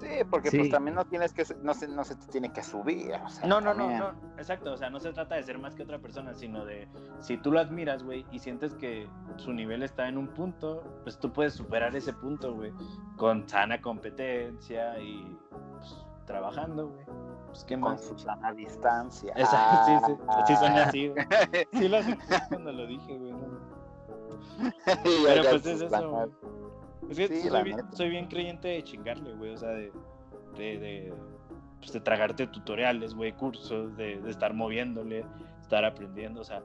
Sí, porque Sí. pues también no tienes que, no se, no se te tiene que subir. o sea, No, no, no, no, exacto, o sea, no se trata de ser más que otra persona, sino de si tú lo admiras, güey, y sientes que su nivel está en un punto, pues tú puedes superar ese punto, güey, con sana competencia y pues, trabajando, güey. Pues qué Con más. su sana distancia. Exacto, sí, sí, Ah. sí suena así, güey. Sí lo sentí cuando lo dije, güey. Pero pues es eso, sana- güey. Es que Sí, soy, bien, soy bien creyente de chingarle, güey. O sea, de, de, de, pues, de tragarte tutoriales, güey, cursos, de, de estar moviéndole, estar aprendiendo. O sea,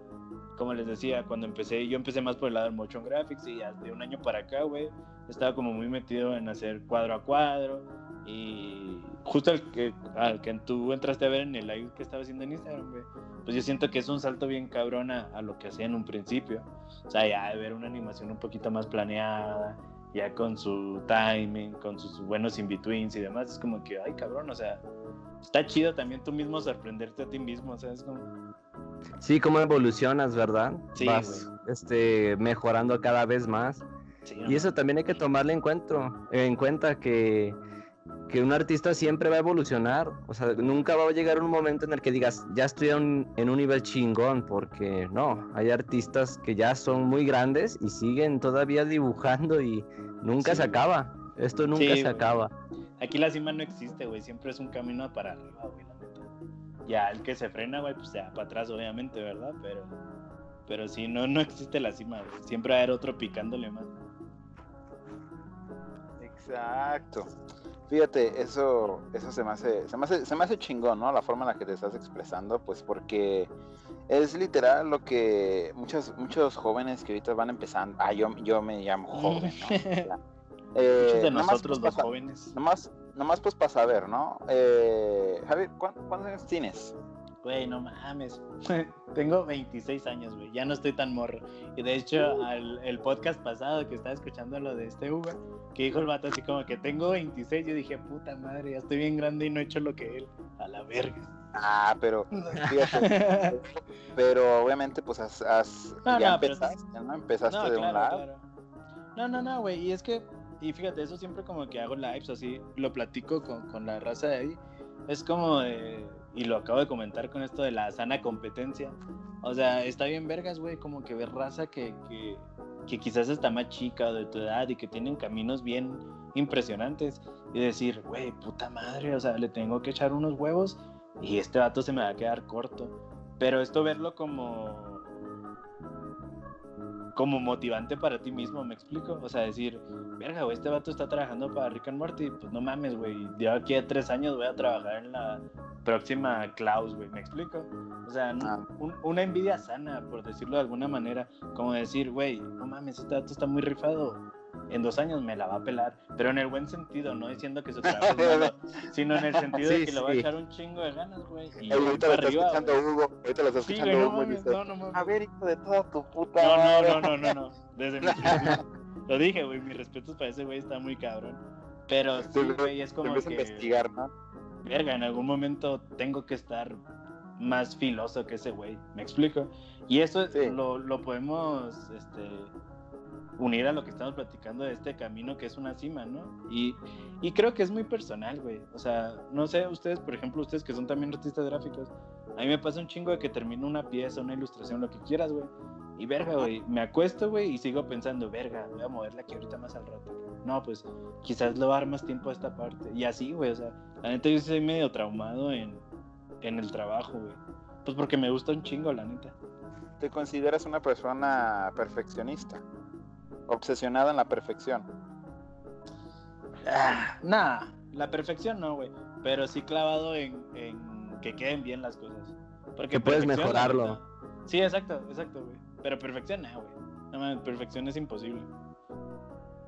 como les decía, cuando empecé, yo empecé más por el lado del motion graphics y de un año para acá, güey, estaba como muy metido en hacer cuadro a cuadro. Y justo al que, al que tú entraste a ver en el live que estaba haciendo en Instagram, güey, pues yo siento que es un salto bien cabrón a, a lo que hacía en un principio. O sea, ya de ver una animación un poquito más planeada, ya con su timing, con sus buenos in-betweens y demás, es como que, ay, cabrón, o sea, está chido también tú mismo sorprenderte a ti mismo, o sea, es como... Sí, cómo evolucionas, ¿verdad? Sí, Vas este, mejorando cada vez más. sí, Y eso también hay que tomarle en cuenta, en cuenta que, que un artista siempre va a evolucionar. O sea, nunca va a llegar un momento en el que digas, ya estoy en un, en un nivel chingón, porque no, hay artistas que ya son muy grandes y siguen todavía dibujando y nunca Sí, se acaba. Esto nunca Sí, se acaba. Aquí la cima no existe, güey, siempre es un camino para arriba, güey, la neta. Ya el que se frena, güey, pues ya para atrás, obviamente, ¿verdad? Pero, pero sí, no, no existe la cima, güey, siempre va a haber otro picándole más. Exacto. Fíjate, eso, eso se me hace, se me hace, se me hace chingón, ¿no? La forma en la que te estás expresando, pues porque es literal lo que muchos, muchos jóvenes que ahorita van empezando. Ah, yo, yo me llamo joven, ¿no? Eh, Muchos de nomás, nosotros pues, los jóvenes. Nomás, nomás pues para saber, ¿no? Eh, Javier, ¿cuán- ¿cuántos años tienes? Güey, no mames. Tengo 26 años, güey. Ya no estoy tan morro. Y de hecho, al, el podcast pasado que estaba escuchando lo de este Uber, que dijo el vato así como que tengo 26, yo dije, puta madre, ya estoy bien grande y no he hecho lo que él. A la verga. Ah, pero fíjate, pero obviamente pues has, has- No, ya no, pero- empezaste, ¿no? Empezaste No, de un claro, lado. claro. No, no, no, güey. Y es que, y fíjate, eso siempre como que hago lives así, lo platico con, con la raza de ahí. Es como de, y lo acabo de comentar con esto de la sana competencia. O sea, está bien vergas, güey, como que ver raza que, que, que quizás está más chica o de tu edad y que tienen caminos bien impresionantes. Y decir, güey, puta madre, o sea, le tengo que echar unos huevos y este vato se me va a quedar corto. Pero esto verlo como como motivante para ti mismo, ¿me explico? O sea, decir, verga, güey, este vato está trabajando para Rick and Morty, pues no mames, güey, yo aquí a tres años voy a trabajar en la próxima Klaus, güey, ¿me explico? O sea, no- Ah. un- una envidia sana, por decirlo de alguna manera, como decir, güey, no mames, este vato está muy rifado, en dos años me la va a pelar, pero en el buen sentido, no diciendo que su trabajo es malo, sino en el sentido de Sí, que le va a sí. echar un chingo de ganas, güey, y ahorita lo está arriba, escuchando güey. Hugo, ahorita lo está Sí, escuchando güey, no Hugo mames, no, no mames. a ver, hijo de toda tu puta No, no, madre". no, no, no, no. Desde mi principio. Lo dije, güey, mis respetos para ese güey está muy cabrón. Pero sí, Te- güey, es como a que, investigar, ¿no? verga, en algún momento tengo que estar más filoso que ese güey, ¿me explico? Y eso Sí. lo, lo podemos, este, unir a lo que estamos platicando de este camino que es una cima, ¿no? Y, y creo que es muy personal, güey. O sea, no sé, ustedes, por ejemplo, ustedes que son también artistas gráficos, a mí me pasa un chingo de que termino una pieza, una ilustración, lo que quieras, güey. Y verga, güey, me acuesto, güey, y sigo pensando, verga, voy a moverla aquí ahorita más al rato. No, pues quizás le va a dar más tiempo a esta parte. Y así, güey, o sea, la neta yo soy medio traumado en, en el trabajo, güey. Pues porque me gusta un chingo, la neta. ¿Te consideras una persona perfeccionista? Obsesionada en la perfección. Ah, nah, la perfección no, güey. Pero sí clavado en, en que queden bien las cosas. Porque Que puedes mejorarlo. Sí, exacto, exacto, güey. Pero perfección no, güey. No perfección es imposible.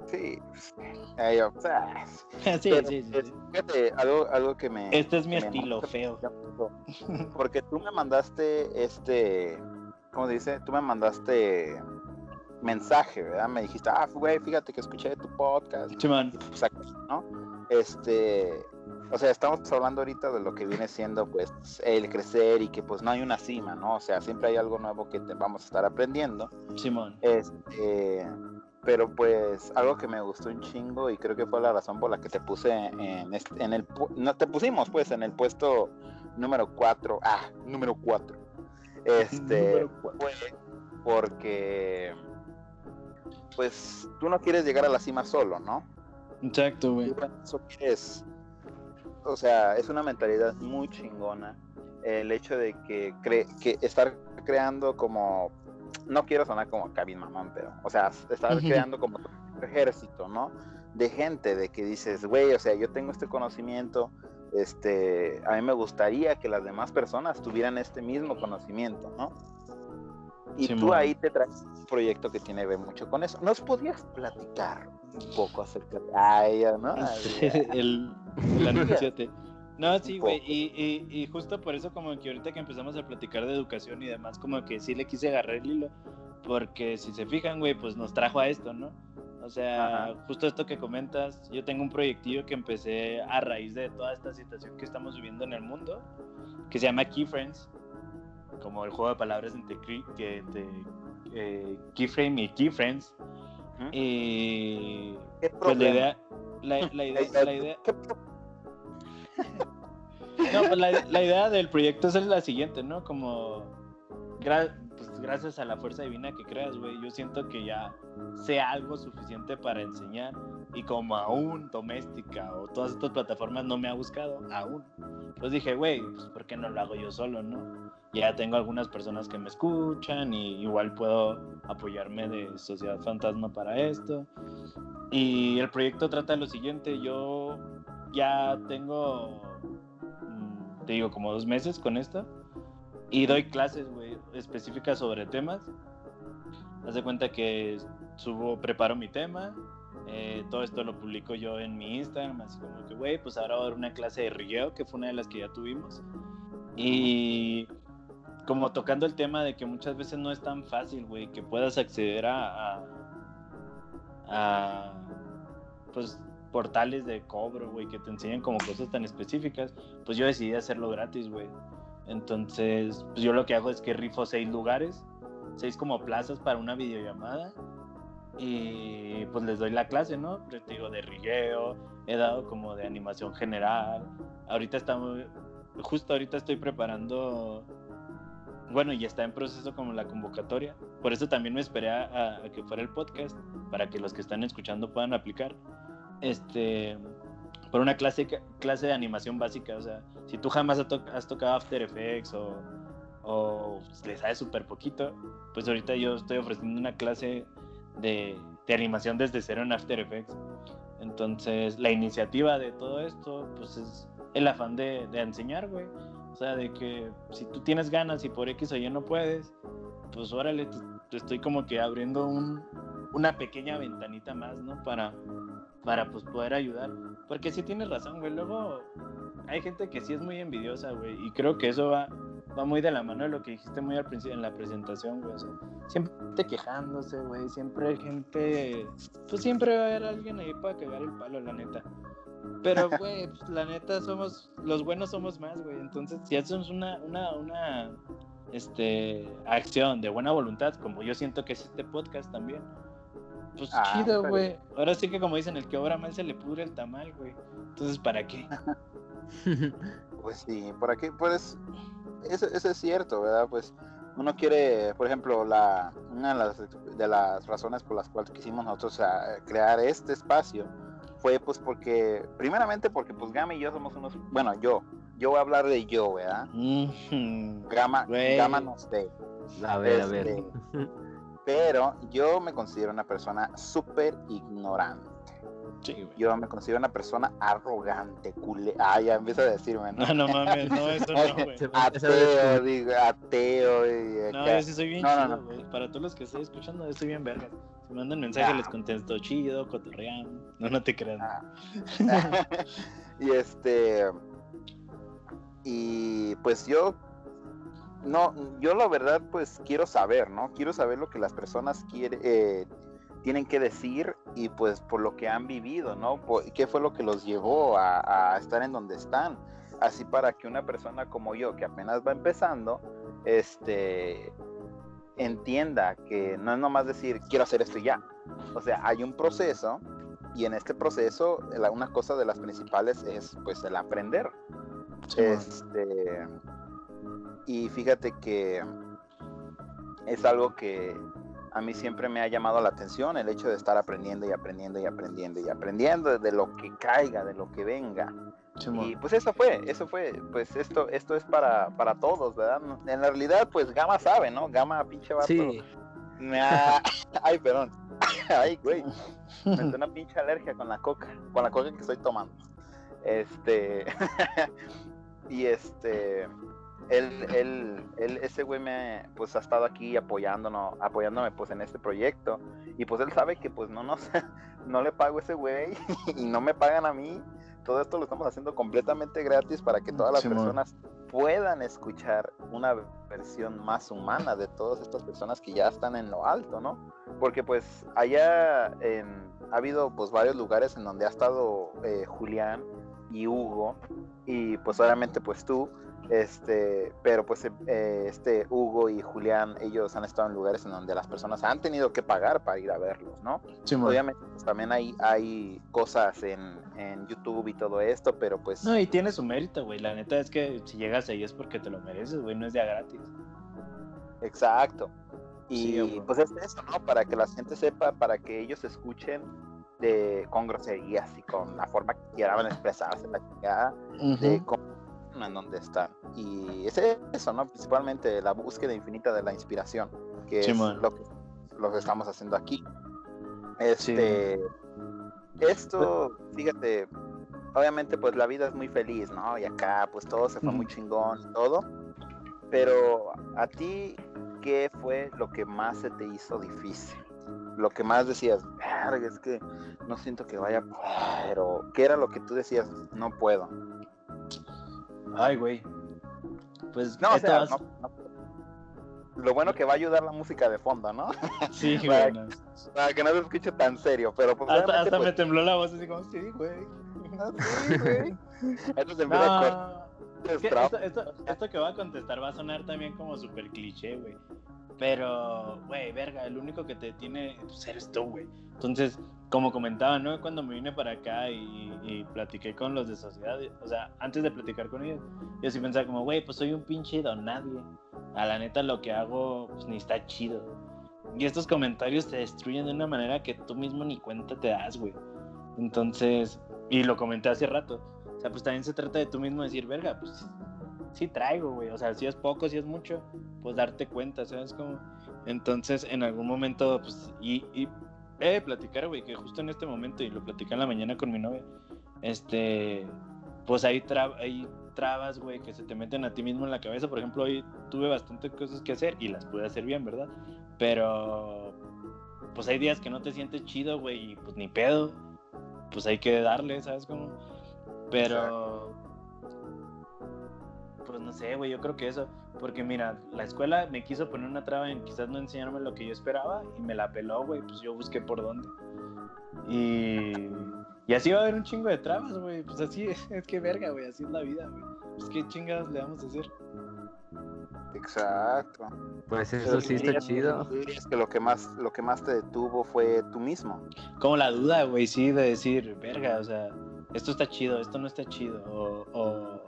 Sí. pues, eh, o sea, sí, pero, sí, sí, eh, sí. Fíjate, algo, algo que me... Este es mi me estilo feo. Porque tú me mandaste este... ¿Cómo dice? Tú me mandaste mensaje, ¿verdad? Me dijiste, ah, güey, fíjate que escuché tu podcast. Chimán. pues, ¿no? Este, o sea, estamos hablando ahorita de lo que viene siendo, pues, el crecer y que, pues, no hay una cima, ¿no? O sea, siempre hay algo nuevo que te vamos a estar aprendiendo. Simón. Este, pero pues algo que me gustó un chingo y creo que fue la razón por la que te puse en, este, en el no te pusimos pues en el puesto número 4 ah número 4 este fue porque pues tú no quieres llegar a la cima solo no exacto güey eso quieres o sea es una mentalidad muy chingona el hecho de que cree que estar creando como no quiero sonar como Kevin Mamón, pero, o sea, estar creando como un ejército, ¿no? De gente, de que dices, güey, o sea, yo tengo este conocimiento, este, a mí me gustaría que las demás personas tuvieran este mismo conocimiento, ¿no? Y tú ahí te traes un proyecto que tiene que ver mucho con eso. ¿Nos podías platicar un poco acerca de ah, ella, ¿no? el, el No, sí, güey, y, y, justo por eso como que ahorita que empezamos a platicar de educación y demás, como que sí le quise agarrar el hilo, porque si se fijan, güey, pues nos trajo a esto, ¿no? O sea, justo esto que comentas, yo tengo un proyectillo que empecé a raíz de toda esta situación que estamos viviendo en el mundo, que se llama Keyframes, como el juego de palabras entre que, eh, Keyframe y Keyframes. Y pues la idea, la, la idea, la idea no, pues la, idea del proyecto es la siguiente, ¿no? Como pues gracias a la fuerza divina que creas, güey, yo siento que ya sea algo suficiente para enseñar y como aún doméstica o todas estas plataformas no me ha buscado, aún. Pues dije, güey, pues ¿por qué no lo hago yo solo, no? Ya tengo algunas personas que me escuchan y igual puedo apoyarme de Sociedad Fantasma para esto. Y el proyecto trata de lo siguiente, yo ya tengo, mm, te digo, como dos meses con esto. Y doy clases, güey, específicas sobre temas. Haz de cuenta que subo, preparo mi tema. Eh, todo esto lo publico yo en mi Instagram. Así como que, güey, pues ahora va a haber una clase de rigueo, que fue una de las que ya tuvimos. Y como tocando el tema de que muchas veces no es tan fácil, güey, que puedas acceder a, a, pues portales de cobro, güey, que te enseñan como cosas tan específicas, pues yo decidí hacerlo gratis, güey. Entonces, pues yo lo que hago es que rifo seis lugares, seis como plazas para una videollamada y pues les doy la clase, ¿no? Te digo de rigueo, he dado como de animación general. Ahorita estamos, justo ahorita estoy preparando, bueno, y está en proceso como la convocatoria. Por eso también me esperé a que fuera el podcast, para que los que están escuchando puedan aplicar este, por una clase, clase de animación básica. O sea, si tú jamás has, tocado After Effects o, o le sabes súper poquito, pues ahorita yo estoy ofreciendo una clase de, de, animación desde cero en After Effects. Entonces, la iniciativa de todo esto, pues es el afán de, de enseñar, güey. O sea, de que si tú tienes ganas y por X o Y no puedes, pues órale, te, estoy como que abriendo un, una pequeña ventanita más, ¿no? Para, para pues poder ayudar. Porque sí tienes razón, güey. Luego hay gente que sí es muy envidiosa, güey. Y creo que eso va, va muy de la mano de lo que dijiste muy al principio en la presentación, güey. siempre quejándose, güey. Siempre hay gente. Pues siempre va a haber alguien ahí para cagar el palo, la neta. Pero, güey, pues, la neta somos. Los buenos somos más, güey. Entonces, si hacemos una, una, una este, acción de buena voluntad, como yo siento que es este podcast también pues ah, chido, güey. Ahora sí que como dicen, el que obra mal se le pudre el tamal, güey. Entonces, ¿para qué? pues sí, ¿para qué? Pues eso, eso, es cierto, ¿verdad? Pues uno quiere, por ejemplo, la, una de las, de las razones por las cuales quisimos nosotros crear este espacio fue pues porque, primeramente porque pues Gama y yo somos unos, bueno, yo, yo voy a hablar de yo, ¿verdad? Gama, Gama no sé. A ver, a ver. Este, pero yo me considero una persona súper ignorante. Sí, yo me considero una persona arrogante, culé. Ah, ya empieza a decirme, ¿no? No, no mames, no, eso no, güey. ateo, digo, ateo. Y, no, yo sí soy bien chido, güey. Para todos los que estoy escuchando, estoy bien verga. Si me mandan mensaje, ah. les contesto chido, cotorreando. No, no te creas. Ah. y este. Y pues yo no, yo la verdad pues quiero saber, ¿no? Quiero saber lo que las personas quiere, eh, tienen que decir y pues por lo que han vivido, ¿no? ¿Qué fue lo que los llevó a, estar en donde están? Así para que una persona como yo, que apenas va empezando, este, entienda que no es nomás decir quiero hacer esto y ya, O sea, hay un proceso y en este proceso la- una cosa de las principales es pues el aprender. Este, y fíjate que es algo que a mí siempre me ha llamado la atención, el hecho de estar aprendiendo y aprendiendo y aprendiendo y aprendiendo de lo que caiga, de lo que venga. Y pues eso fue, eso fue, pues esto, esto es para, para todos, ¿verdad? En realidad, pues Gama sabe, ¿no? Gama, pinche vato. Sí, ha- Ay, perdón. Ay, güey. Me entró una pinche alergia con la coca, con la coca que estoy tomando. Este. y este. Él, él, él, ese güey me, pues ha estado aquí apoyándonos, apoyándome pues en este proyecto. Y pues él sabe que pues no nos, no le pago a ese güey y no me pagan a mí. Todo esto lo estamos haciendo completamente gratis para que todas las personas puedan escuchar una versión más humana de todas estas personas que ya están en lo alto, ¿no? Porque pues allá en- ha habido pues varios lugares en donde ha estado eh, Julián y Hugo y pues obviamente pues tú, este, pero pues eh, este Hugo y Julián, ellos han estado en lugares en donde las personas han tenido que pagar para ir a verlos, ¿no? Obviamente pues, también hay, hay cosas en, en YouTube y todo esto, pero pues... No, y tiene su mérito, güey. La neta es que si llegas ahí es porque te lo mereces, güey. No es de a gratis. Exacto. Y Sí, pues es eso, ¿no? Para que la gente sepa, para que ellos escuchen de, con groserías y con la forma que quieran expresarse, la chingada, de cómo en donde están. Y es eso, ¿no? Principalmente la búsqueda infinita de la inspiración, que es lo que, lo que estamos haciendo aquí. Este, esto, fíjate, obviamente pues la vida es muy feliz, ¿no? Y acá pues todo se fue muy chingón y todo. Pero a ti, ¿qué fue lo que más se te hizo difícil? Lo que más decías, "Verga, es que no siento que vaya, a poder", pero ¿qué era lo que tú decías? No puedo. Ay, güey. Pues No, o esto sea, vas- no- no- lo bueno que va a ayudar la música de fondo, ¿no? Sí, Para-. Para que no se escuche tan serio, pero pues Hasta, me pues, tembló la voz así como, sí, güey. ah, sí, güey. Esto se empieza a esto, esto, esto que voy a contestar va a sonar también como súper cliché, güey. Pero, güey, verga, el único que te tiene pues, eres tú, güey. Entonces, como comentaba, ¿no? Cuando me vine para acá y, y platiqué con los de sociedad, o sea, antes de platicar con ellos, yo sí pensaba como, güey, pues soy un pinche don nadie. A la neta lo que hago, pues ni está chido. Y estos comentarios te destruyen de una manera que tú mismo ni cuenta te das, güey. Entonces, y lo comenté hace rato. O sea, pues también se trata de tú mismo decir, verga, pues sí, traigo, güey. O sea, si es poco, si es mucho, pues darte cuenta, ¿sabes cómo? Entonces, en algún momento, pues, y, y de platicar, güey, que justo en este momento, y lo platicé en la mañana con mi novia, este, pues hay, tra- hay trabas, güey, que se te meten a ti mismo en la cabeza. Por ejemplo, hoy tuve bastantes cosas que hacer y las pude hacer bien, ¿verdad? Pero, pues hay días que no te sientes chido, güey, y pues ni pedo. Pues hay que darle, ¿sabes cómo? Pero, no sé, güey, yo creo que eso. Porque mira, la escuela me quiso poner una traba en quizás no enseñarme lo que yo esperaba y me la peló, güey, pues yo busqué por dónde. Y, y así va a haber un chingo de trabas, güey. Pues así es, es que verga, güey, así es la vida, güey. Pues qué chingados le vamos a hacer. Exacto. Pues Pero eso sí está chido. dirías que lo que más, lo que más te detuvo fue tú mismo. Como la duda, güey, sí, de decir, verga, o sea, esto está chido, esto no está chido. O, o-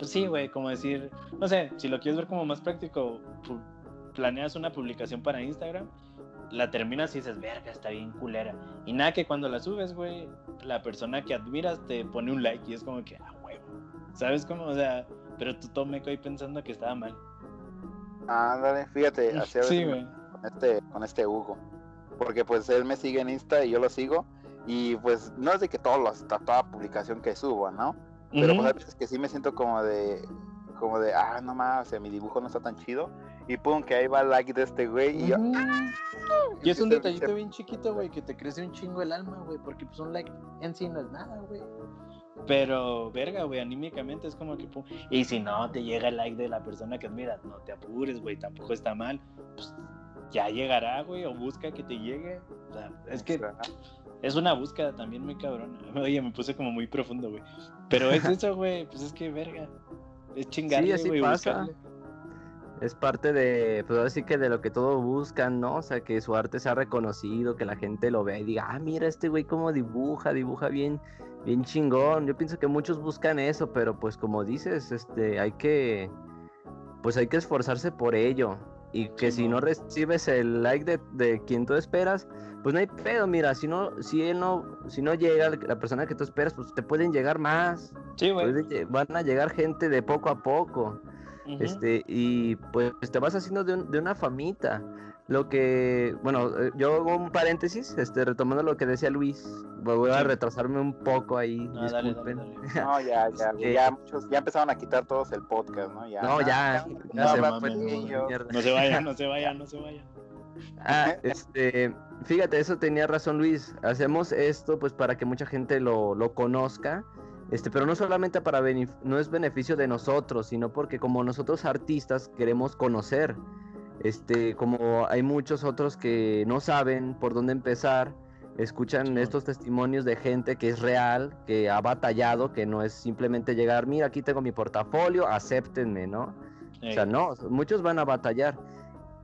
pues sí, güey, como decir, no sé, si lo quieres ver como más práctico, planeas una publicación para Instagram, la terminas y dices, verga, está bien culera. Y nada que cuando la subes, güey, la persona que admiras te pone un like y es como que, ah, huevo. ¿Sabes cómo? O sea, pero tú todo meco ahí pensando que estaba mal. Ándale, fíjate, así a Sí, güey. con este, con este Hugo. Porque pues él me sigue en Insta y yo lo sigo. Y pues no es de que todos los, to- toda publicación que subo, ¿no? Pero pues hay veces que sí me siento como de, como de, ah, no más, o sea, mi dibujo no está tan chido. Y pum, que ahí va el like de este güey. Y yo. Y es un se- detallito se- bien chiquito, güey, que te crece un chingo el alma, güey, porque pues un like en sí no es nada, güey. Pero, verga, güey, anímicamente es como que, pum. Y si no te llega el like de la persona que admiras, no te apures, güey, tampoco está mal. Pues ya llegará, güey, o busca que te llegue. O sea, es que es una búsqueda también muy cabrona. Oye, me puse como muy profundo, güey. Pero es eso, güey, pues es que, verga. Es chingarle, así güey, pasa. buscarle. es parte de, pues así que de lo que todos buscan, ¿no? O sea, que su arte sea reconocido, que la gente lo vea y diga, ah, mira este güey cómo dibuja, dibuja bien, bien chingón. Yo pienso que muchos buscan eso, pero pues como dices, este, hay que, pues hay que esforzarse por ello. Y que si no recibes el like de, de, quien tú esperas, pues no hay pedo, mira, si no, si él no, si no llega la persona que tú esperas, pues te pueden llegar más. Sí, güey. Van a llegar gente de poco a poco. Este, y pues te vas haciendo de, de, una famita. Lo que, bueno, eh, yo hago un paréntesis, este, retomando lo que decía Luis, voy a retrasarme un poco ahí. No, dale, dale, no ya, ya, ya, muchos ya empezaron a quitar todos el podcast, ¿no? Ya, no, ya, no, se, no se vayan, no se vayan, no se vayan. Ah, este, fíjate, eso tenía razón Luis. Hacemos esto pues para que mucha gente lo, lo conozca este, pero no solamente para no es beneficio de nosotros, sino porque como nosotros artistas queremos conocer, este, como hay muchos otros que no saben por dónde empezar, escuchan estos testimonios de gente que es real, que ha batallado, que no es simplemente llegar, mira, aquí tengo mi portafolio, acéptenme, ¿no? O sea, no, muchos van a batallar.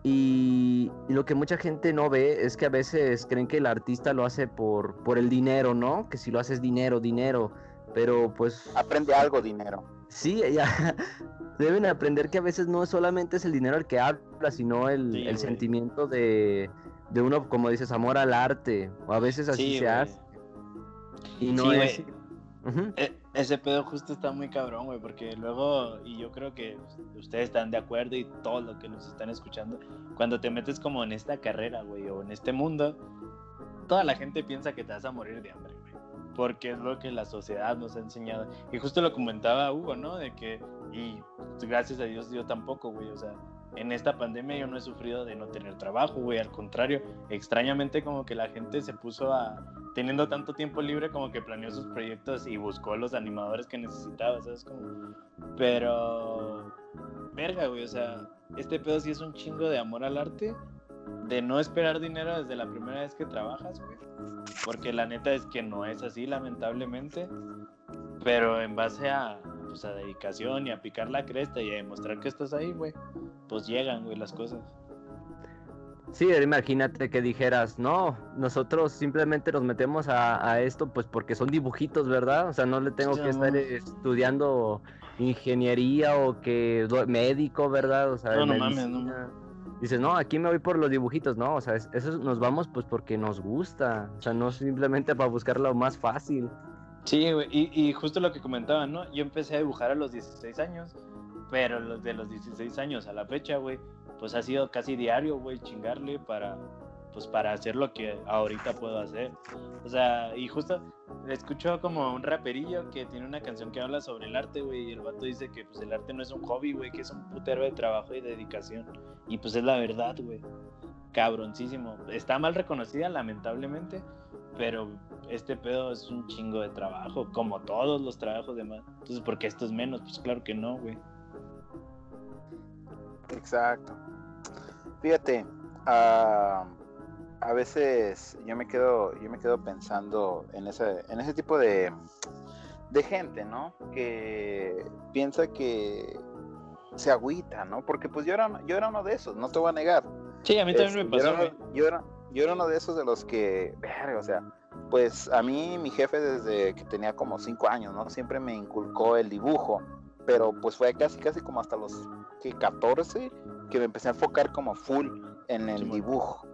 Y, y, lo que mucha gente no ve es que a veces creen que el artista lo hace por, por el dinero, ¿no? Que si lo haces dinero, dinero. Pero pues... Aprende algo, dinero. Sí, ya deben aprender que a veces no solamente es el dinero el que habla, sino el, sentimiento de, de, uno, como dices, amor al arte. O a veces así se hace. Y no es... E, ese pedo justo está muy cabrón, güey, porque luego, y yo creo que ustedes están de acuerdo y todos los que nos están escuchando, cuando te metes como en esta carrera, güey, o en este mundo, toda la gente piensa que te vas a morir de hambre, porque es lo que la sociedad nos ha enseñado. Y justo lo comentaba Hugo, ¿no? De que, y gracias a Dios yo tampoco, güey, o sea, en esta pandemia yo no he sufrido de no tener trabajo, güey, al contrario, extrañamente como que la gente se puso a, teniendo tanto tiempo libre, como que planeó sus proyectos y buscó los animadores que necesitaba, ¿sabes? Como, pero, verga, güey, o sea, este pedo sí es un chingo de amor al arte, de no esperar dinero desde la primera vez que trabajas, güey porque la neta es que no es así, lamentablemente. Pero en base a, pues, a dedicación y a picar la cresta y a demostrar que estás ahí, güey, pues llegan, güey, las cosas. Sí, imagínate que dijeras, no, nosotros simplemente nos metemos a, esto pues porque son dibujitos, ¿verdad? O sea, no le tengo que estar estudiando ingeniería o que médico, ¿verdad? O sea, no, no mames, no dices, no, aquí me voy por los dibujitos, no, o sea, eso nos vamos pues porque nos gusta, o sea, no simplemente para buscar lo más fácil. Sí, güey, y, justo lo que comentaban, ¿no? Yo empecé a dibujar a los 16 años, pero los de los 16 años a la fecha, güey, pues ha sido casi diario, güey, chingarle para, pues para hacer lo que ahorita puedo hacer. O sea, y justo escucho como un raperillo que tiene una canción que habla sobre el arte, güey, y el vato dice que pues el arte no es un hobby, güey, que es un putero de trabajo y dedicación. Y pues es la verdad, güey. Cabroncísimo. Está mal reconocida, lamentablemente, pero este pedo es un chingo de trabajo, como todos los trabajos demás. Entonces, ¿por qué esto es menos? Pues claro que no, güey. Exacto. Fíjate, uh a veces yo me quedo, yo me quedo pensando en ese, en ese tipo de, de gente, ¿no? Que piensa que se agüita, ¿no? Porque pues yo era, yo era uno de esos, no te voy a negar. Sí, a mí también me pasó. Yo era, yo era, uno de esos de los que, o sea, pues a mí mi jefe desde que tenía como cinco años, ¿no? Siempre me inculcó el dibujo, pero pues fue casi, casi como hasta los que 14 que me empecé a enfocar como full en el dibujo.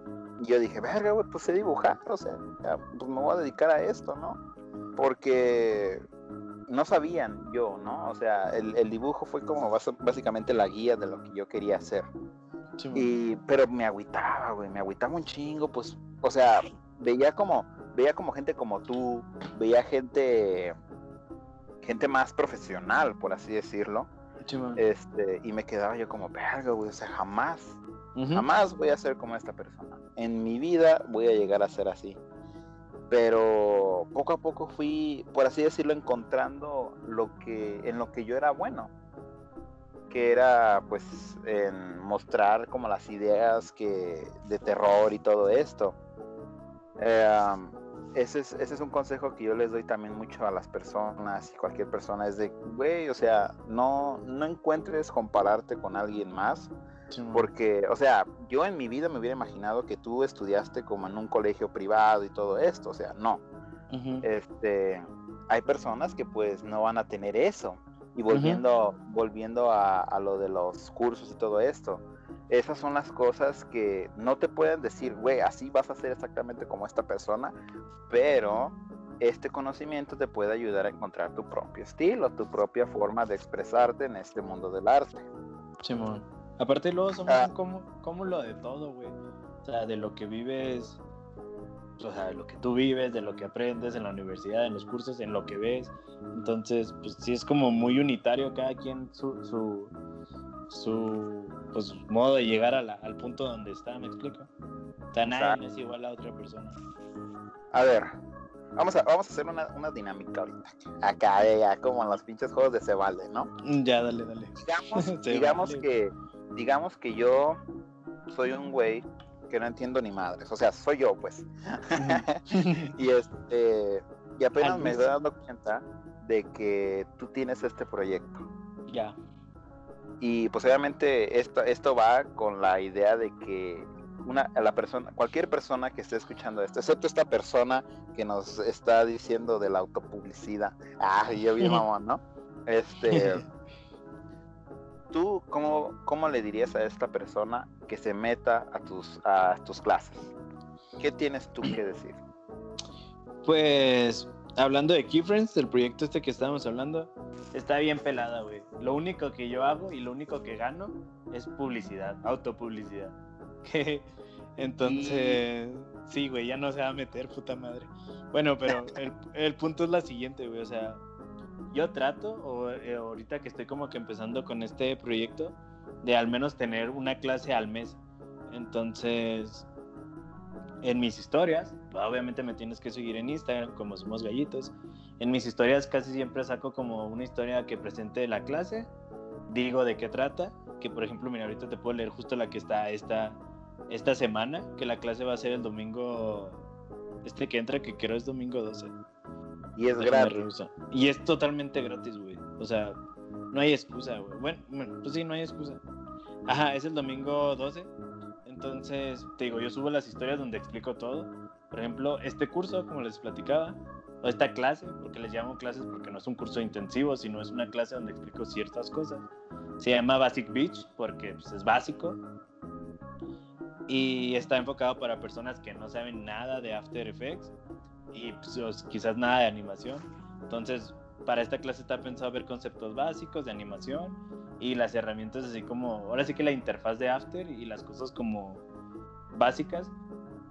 Y yo dije, verga, güey, pues sé dibujar, o sea, pues me voy a dedicar a esto, ¿no? Porque no sabían yo, ¿no? O sea, el, dibujo fue como básicamente la guía de lo que yo quería hacer. y, pero me agüitaba, güey, me agüitaba un chingo, pues, o sea, veía como, veía como gente como tú, veía gente, gente más profesional, por así decirlo. este, y me quedaba yo como, verga, güey, o sea, jamás, Jamás voy a ser como esta persona. En mi vida voy a llegar a ser así. Pero poco a poco fui, por así decirlo, encontrando lo que, en lo que yo era bueno. Que era pues en mostrar como las ideas que, de terror y todo esto. Em, ese es, ese es un consejo que yo les doy también mucho a las personas y cualquier persona, es de, güey, o sea, no, no encuentres compararte con alguien más, porque, o sea, yo en mi vida me hubiera imaginado que tú estudiaste como en un colegio privado y todo esto, o sea, no. Este, hay personas que pues no van a tener eso. Y volviendo, volviendo a, a, lo de los cursos y todo esto, esas son las cosas que no te pueden decir, güey, así vas a ser exactamente como esta persona, pero este conocimiento te puede ayudar a encontrar tu propio estilo, tu propia forma de expresarte en este mundo del arte. Simón. Aparte luego somos ah. como, como lo de todo, güey. O sea, de lo que vives, o sea, de lo que tú vives, de lo que aprendes en la universidad, en los cursos, en lo que ves. Entonces, pues sí es como muy unitario cada quien su, su, su pues, modo de llegar al punto donde está, ¿me explico? O sea, nadie es igual a otra persona. A ver, vamos a, vamos a hacer una, una dinámica ahorita. Acá, ya, como en los pinches juegos de Cebalde, ¿no? Ya, dale, dale. Digamos, digamos que digamos que yo soy un güey que no entiendo ni madres, o sea, soy yo, pues. y este y apenas me estoy dando cuenta de que tú tienes este proyecto. Ya. Y pues obviamente esto, esto va con la idea de que una, la persona, cualquier persona que esté escuchando esto, excepto esta persona que nos está diciendo de la autopublicidad. Ah, yo vi mamón, ¿no? Este ¿Tú cómo, cómo le dirías a esta persona que se meta a tus, a tus clases? ¿Qué tienes tú que decir? Pues hablando de Keyfriends, del proyecto este que estábamos hablando, está bien pelada, güey. Lo único que yo hago y lo único que gano es publicidad, autopublicidad. Entonces, sí, güey, ya no se va a meter, puta madre. Bueno, pero el, el punto es la siguiente, güey, o sea, yo trato, o, eh, ahorita que estoy como que empezando con este proyecto, de al menos tener una clase al mes. Entonces, en mis historias, obviamente me tienes que seguir en Instagram como somos gallitos. En mis historias casi siempre saco como una historia que presente la clase, digo de qué trata, que por ejemplo, mira, ahorita te puedo leer justo la que está esta, esta semana, que la clase va a ser el domingo, este que entra, que creo es domingo 12. Y es gratis. Y es totalmente gratis, güey. O sea, no hay excusa, güey. Bueno, pues sí, no hay excusa. Ajá, es el domingo 12. Entonces, te digo, yo subo las historias donde explico todo. Por ejemplo, este curso, como les platicaba, o esta clase, porque les llamo clases porque no es un curso intensivo, sino es una clase donde explico ciertas cosas. Se llama Basic Beach porque pues, es básico. Y está enfocado para personas que no saben nada de After Effects y pues, quizás nada de animación. Entonces, para esta clase está pensado ver conceptos básicos de animación y las herramientas así como, ahora sí que la interfaz de After y las cosas como básicas,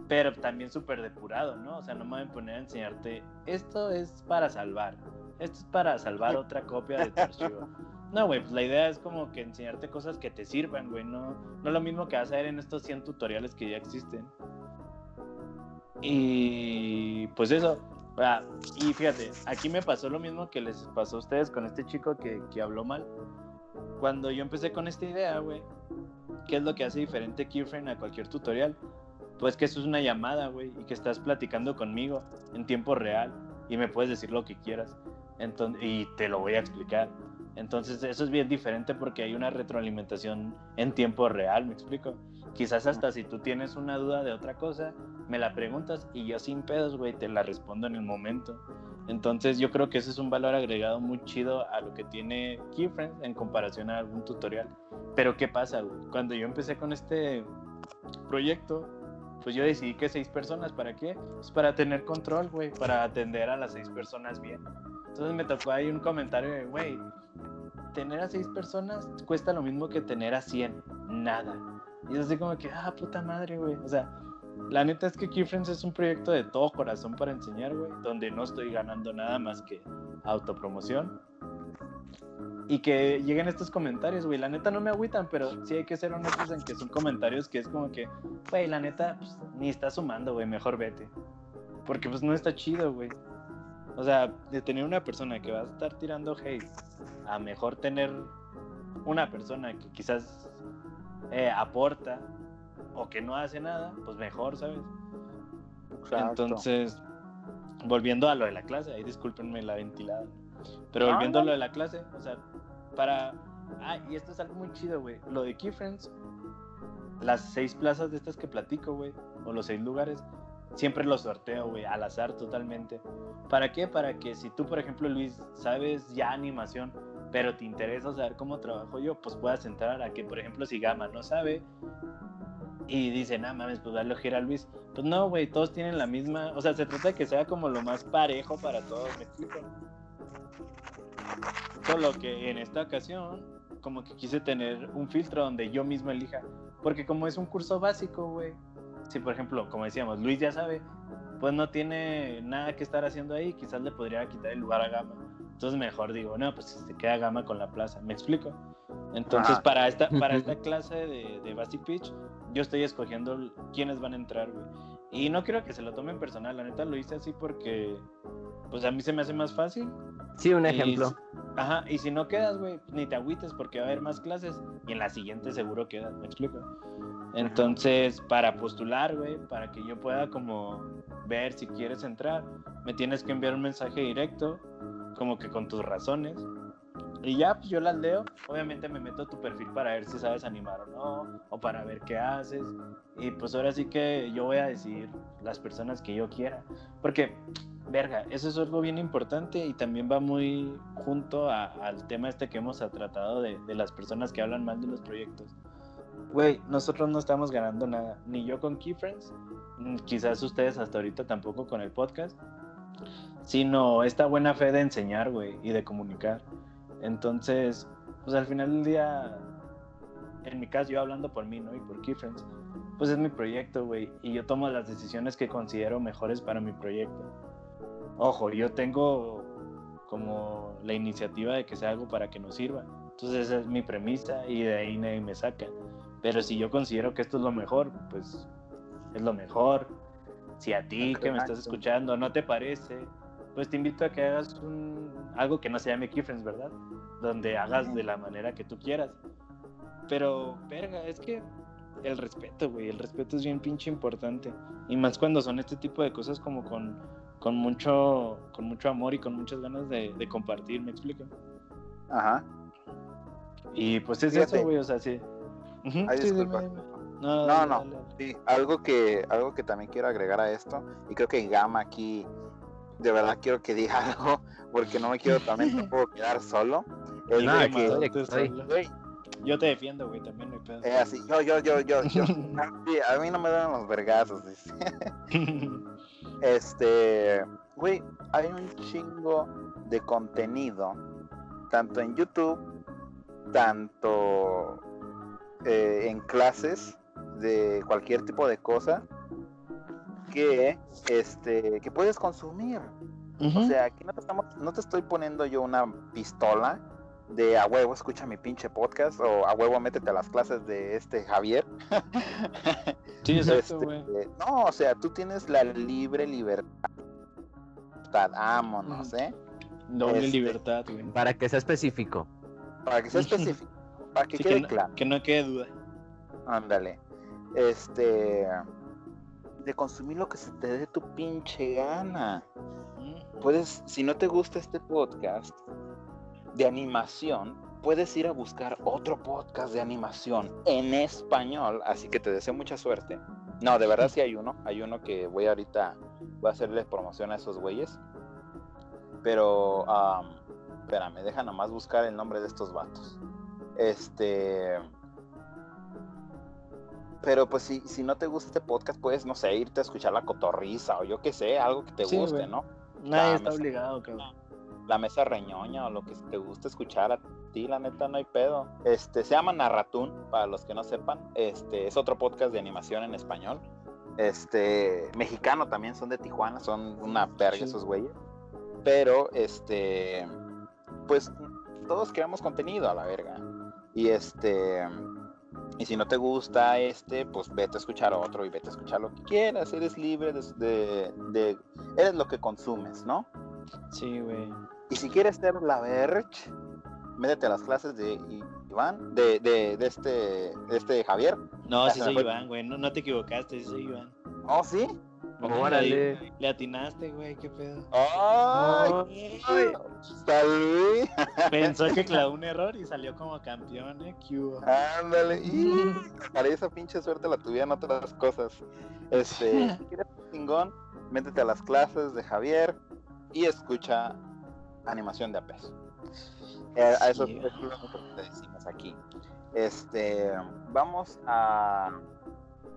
pero también súper depurado, ¿no? O sea, no me voy a poner a enseñarte, esto es para salvar, esto es para salvar otra copia de tu archivo. No, güey, pues la idea es como que enseñarte cosas que te sirvan, güey, no, no lo mismo que vas a ver en estos 100 tutoriales que ya existen. Y pues eso. y fíjate, aquí me pasó lo mismo que les pasó a ustedes con este chico que, que habló mal. Cuando yo empecé con esta idea, güey, ¿qué es lo que hace diferente Keyframe a cualquier tutorial? Pues que eso es una llamada, güey, y que estás platicando conmigo en tiempo real y me puedes decir lo que quieras. Entonces, y te lo voy a explicar. Entonces eso es bien diferente porque hay una retroalimentación en tiempo real, ¿me explico? Quizás hasta si tú tienes una duda de otra cosa, me la preguntas y yo sin pedos, güey, te la respondo en el momento. Entonces yo creo que ese es un valor agregado muy chido a lo que tiene Keyfriends en comparación a algún tutorial. Pero ¿qué pasa, güey? Cuando yo empecé con este proyecto, pues yo decidí que seis personas, ¿para qué? Pues para tener control, güey, para atender a las seis personas bien. Entonces me tocó ahí un comentario de, güey, tener a seis personas cuesta lo mismo que tener a cien, nada. Y es así como que, ah, puta madre, güey. O sea, la neta es que Keyfriends es un proyecto de todo corazón para enseñar, güey, donde no estoy ganando nada más que autopromoción. Y que lleguen estos comentarios, güey. La neta no me agüitan, pero sí hay que ser honestos en que son comentarios que es como que, güey, la neta, pues, ni está sumando, güey, mejor vete. Porque pues no está chido, güey. O sea, de tener una persona que va a estar tirando hate, a mejor tener una persona que quizás eh, aporta o que no hace nada, pues mejor, ¿sabes? Entonces, volviendo a lo de la clase, ahí discúlpenme la ventilada. Pero No, volviendo no. a lo de la clase, o sea, para. Ah, y esto es algo muy chido, güey. Lo de Keyfriends, las seis plazas de estas que platico, güey, o los seis lugares, siempre los sorteo, güey, al azar totalmente. ¿Para qué? Para que si tú, por ejemplo, Luis, sabes ya animación, pero te interesa saber cómo trabajo yo, pues puedas entrar a que, por ejemplo, si Gama no sabe y dice, no mames, pues dale ojera a Luis. Pues no, güey, todos tienen la misma. O sea, se trata de que sea como lo más parejo para todos, ¿me explico? Solo que en esta ocasión, como que quise tener un filtro donde yo mismo elija. Porque como es un curso básico, güey. Si, por ejemplo, como decíamos, Luis ya sabe, pues no tiene nada que estar haciendo ahí, quizás le podría quitar el lugar a Gama. Entonces mejor digo, no, pues se queda Gama con la plaza. ¿Me explico? Entonces, Ajá. para esta, para esta clase de, de Basic Pitch, yo estoy escogiendo quiénes van a entrar, güey. Y no quiero que se lo tomen personal, la neta lo hice así porque, pues a mí se me hace más fácil. Sí, un Y ejemplo. si- ajá, y si no quedas, güey, ni te agüites porque va a haber más clases y en la siguiente seguro quedas, ¿me explico? Entonces, para postular, güey, para que yo pueda como ver si quieres entrar, me tienes que enviar un mensaje directo, como que con tus razones. Y ya, pues yo las leo. Obviamente me meto a tu perfil para ver si sabes animar o no, o para ver qué haces. Y pues ahora sí que yo voy a decir las personas que yo quiera. Porque, verga, eso es algo bien importante y también va muy junto a- al tema este que hemos tratado de, de las personas que hablan mal de los proyectos. Güey, nosotros no estamos ganando nada, ni yo con Keyfriends, mm, quizás ustedes hasta ahorita tampoco con el podcast, sino esta buena fe de enseñar, güey, y de comunicar. Entonces, pues al final del día, en mi caso, yo hablando por mí, ¿no? Y por Keyfriends, pues es mi proyecto, güey, y yo tomo las decisiones que considero mejores para mi proyecto. Ojo, yo tengo como la iniciativa de que sea algo para que nos sirva. Entonces esa es mi premisa y de ahí nadie me saca. Pero si yo considero que esto es lo mejor, pues es lo mejor. Si a ti que me estás escuchando no te parece, pues te invito a que hagas un, algo que no se llame Keyfriends, ¿verdad? Donde hagas de la manera que tú quieras. Pero, verga, es que el respeto, güey, el respeto es bien pinche importante. Y más cuando son este tipo de cosas como con, con, mucho, con mucho amor y con muchas ganas de, de compartir, ¿me explico? Ajá. Y pues es Fíjate. eso, güey, o sea, sí. Ay, sí, dime, disculpa. dime. No, No, dale, no. dale, dale. Sí, algo que, algo que también quiero agregar a esto, y creo que Gama aquí, de verdad quiero que diga algo, porque no me quiero también tampoco quedar solo. Que, güey, Yo te defiendo, güey, también no hay pedo. eh, así, yo, yo, yo, yo, yo. A mí no me dan los vergazos, dice. Este, güey, hay un chingo de contenido, tanto en YouTube, tanto eh, en clases de cualquier tipo de cosa que, este, que puedes consumir. O sea, aquí no te, estamos, no te estoy poniendo yo una pistola de a huevo, escucha mi pinche podcast o a huevo, métete a las clases de este Javier. sí, exacto, Este, no, o sea, tú tienes la libre libertad. Vámonos, ¿eh? Doble este, libertad, güey. Para que sea específico. Para que sea específico, para que Sí, quede no, claro. que no quede duda. Ándale. Este. De consumir lo que se te dé tu pinche gana. Puedes, si no te gusta este podcast de animación, puedes ir a buscar otro podcast de animación en español. Así que te deseo mucha suerte. No, de verdad sí hay uno. Hay uno que voy ahorita, voy a hacerles promoción a esos güeyes. Pero, am, espérame, deja nomás buscar el nombre de estos vatos. Este. Pero pues si, si no te gusta este podcast, puedes, no sé, irte a escuchar la cotorriza o yo qué sé, algo que te Sí, guste, güey. ¿no? Nadie está obligado, cabrón. La mesa reñoña o lo que te guste escuchar a ti, la neta no hay pedo. Este, se llama Narratún, para los que no sepan. Este, es otro podcast de animación en español. Este, mexicano también, son de Tijuana, son una verga Sí. esos güeyes. Pero, este, pues todos creamos contenido a la verga. Y este, y si no te gusta este, pues vete a escuchar otro y vete a escuchar lo que quieras. Eres libre de, de, de- eres lo que consumes, ¿no? Sí, güey. Y si quieres ser la Verge, métete a las clases de Iván, de, de, de este, de este Javier. No, sí soy fue. Iván, güey. No, no te equivocaste, sí soy Iván. Oh, sí. Órale. Le atinaste, güey, qué pedo. ¡Ay! ¡Salud! Pensó que clavó un error y salió como campeón, ¿eh? ¿Qué hubo? Ándale. Para esa pinche suerte la tuvieron otras cosas. Este, ¿quieres un chingón? Métete a las clases de Javier y escucha animación de a peso. Eh, a eso es lo que te decimos aquí. Este, vamos a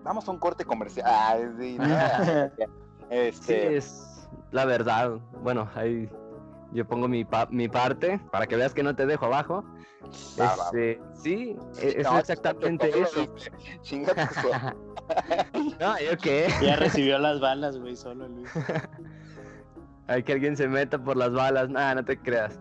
vamos a un corte comercial. Ah, sí, no, Sí, este, es la verdad. Bueno, ahí yo pongo mi, pa- mi parte para que veas que no te dejo abajo. Va. Este, sí, e- es no, exactamente ¿cómo lo eso. No, yo qué. Ya recibió las balas, güey, solo Luis. Hay que alguien se meta por las balas. Nada, no te creas.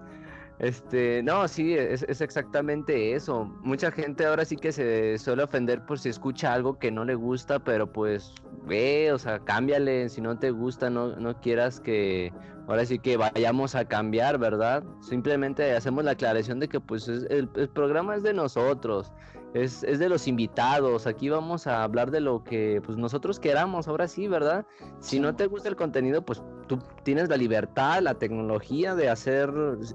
Este, no, sí, es, es exactamente eso. Mucha gente ahora sí que se suele ofender por si escucha algo que no le gusta, pero pues ve, o sea, cámbiale. Si no te gusta, no, no quieras que ahora sí que vayamos a cambiar, ¿verdad? Simplemente hacemos la aclaración de que pues es- el, el programa es de nosotros, es, es de los invitados. Aquí vamos a hablar de lo que pues nosotros queramos, ahora sí, ¿verdad? Si no te gusta el contenido, pues tú tienes la libertad, la tecnología de hacer,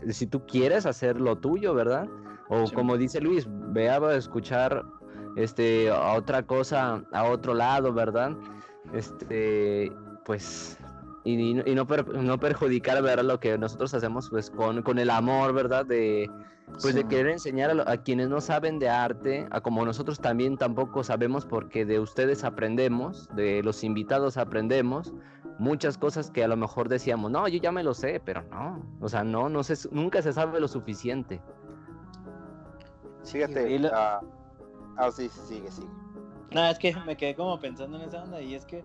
si tú quieres hacer lo tuyo, ¿verdad? O Sí. como dice Luis, ve a escuchar este a otra cosa a otro lado, ¿verdad? Este, pues y, y no- no, per- no perjudicar, ¿verdad? Lo que nosotros hacemos pues con, con el amor, ¿verdad? De pues de querer enseñar a, lo- a quienes no saben de arte, a como nosotros también tampoco sabemos porque de ustedes aprendemos, de los invitados aprendemos muchas cosas que a lo mejor decíamos, no, yo ya me lo sé, pero no, o sea, no, no se, nunca se sabe lo suficiente. Fíjate, y lo- ah, ah, sí, sí, sigue, sigue. No, es que me quedé como pensando en esa onda y es que,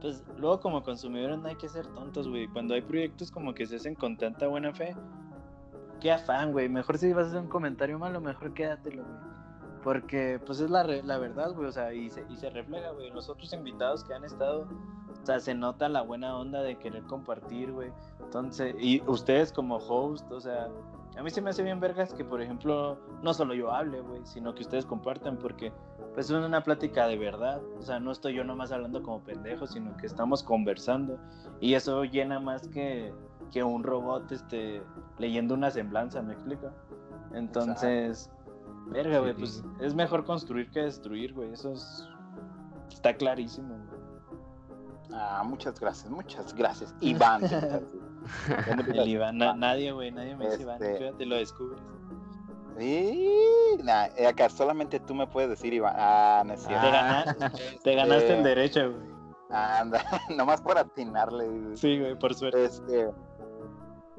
pues, luego como consumidores no hay que ser tontos, güey. Cuando hay proyectos como que se hacen con tanta buena fe, qué afán, güey. Mejor si vas a hacer un comentario malo, mejor quédatelo, güey. Porque, pues, es la, re- la verdad, güey, o sea, y se, y se refleja, güey. Los otros invitados que han estado, o sea, se nota la buena onda de querer compartir, güey. Entonces, y ustedes como host, o sea, a mí se me hace bien vergas que, por ejemplo, no solo yo hable, güey, sino que ustedes compartan, porque pues es una plática de verdad. O sea, no estoy yo nomás hablando como pendejo, sino que estamos conversando. Y eso llena más que, que un robot este, leyendo una semblanza, ¿me explico? Entonces, verga, güey, Sí. pues es mejor construir que destruir, güey. Eso es, está clarísimo, güey. Ah, muchas gracias, muchas gracias. Iván. te te El Iván, na- nadie, güey, nadie me dice Iván, Este- fíjate, lo descubres. Sí, nah, eh, acá solamente tú me puedes decir, Iván. Ah, no es cierto. Te, gana- te ganaste el Este, derecho, güey. Anda, nomás por atinarle. Sí, güey, por suerte. Este,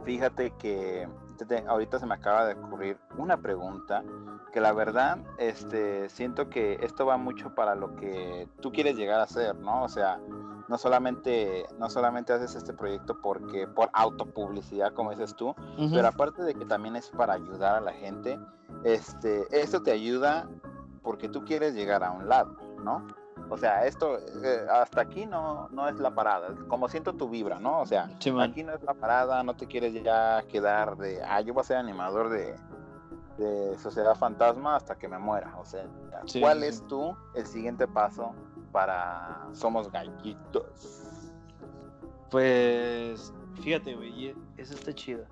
fíjate que te- te- ahorita se me acaba de ocurrir una pregunta que la verdad, este, siento que esto va mucho para lo que tú quieres llegar a hacer, ¿no? O sea, no solamente, no solamente haces este proyecto porque por autopublicidad, como dices tú, pero aparte de que también es para ayudar a la gente, este, esto te ayuda porque tú quieres llegar a un lado, ¿no? O sea, esto eh, hasta aquí no, no es la parada, como siento tu vibra, ¿no? O sea, Sí, aquí no es la parada, no te quieres ya quedar de, ah, yo voy a ser animador de, de Sociedad Fantasma hasta que me muera. O sea, ¿cuál sí, es sí. tú el siguiente paso para Somos Gallitos? Pues fíjate, güey, eso está chido.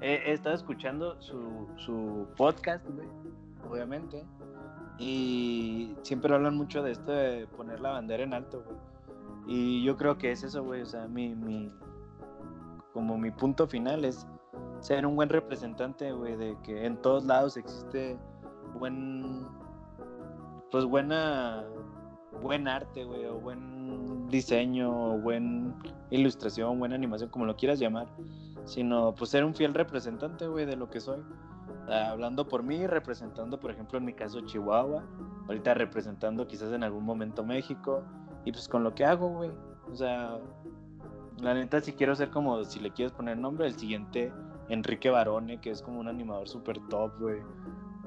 He, he estado escuchando su, su podcast, güey, obviamente. Y siempre hablan mucho de esto de poner la bandera en alto, güey. Y yo creo que es eso, güey. O sea, mi, mi, como mi punto final es ser un buen representante, güey, de que en todos lados existe buen, pues buena, buen arte, güey, o buen diseño, o buen ilustración, buena animación, como lo quieras llamar, sino pues ser un fiel representante, güey, de lo que soy. Ah, hablando por mí, representando, por ejemplo, en mi caso Chihuahua, ahorita representando quizás en algún momento México, y pues con lo que hago, güey. O sea, la neta si quiero ser como, si le quieres poner nombre, el siguiente Enrique Barone, que es como un animador super top, güey.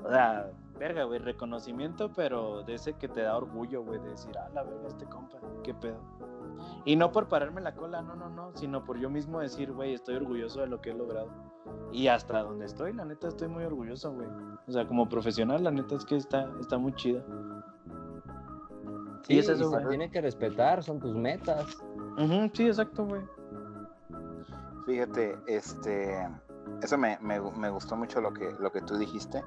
O sea, verga, güey, reconocimiento, pero de ese que te da orgullo, güey, de decir, ah, la verga, este compa, qué pedo. Y no por pararme la cola, no, no, no, sino por yo mismo decir, güey, estoy orgulloso de lo que he logrado. Y hasta donde estoy, la neta, estoy muy orgulloso, güey. O sea, como profesional, la neta es que está, está muy chida. Sí, es eso, y se tiene que respetar, son tus metas. Ujú, sí, exacto, güey. Fíjate, este, eso me, me, me gustó mucho lo que, lo que tú dijiste,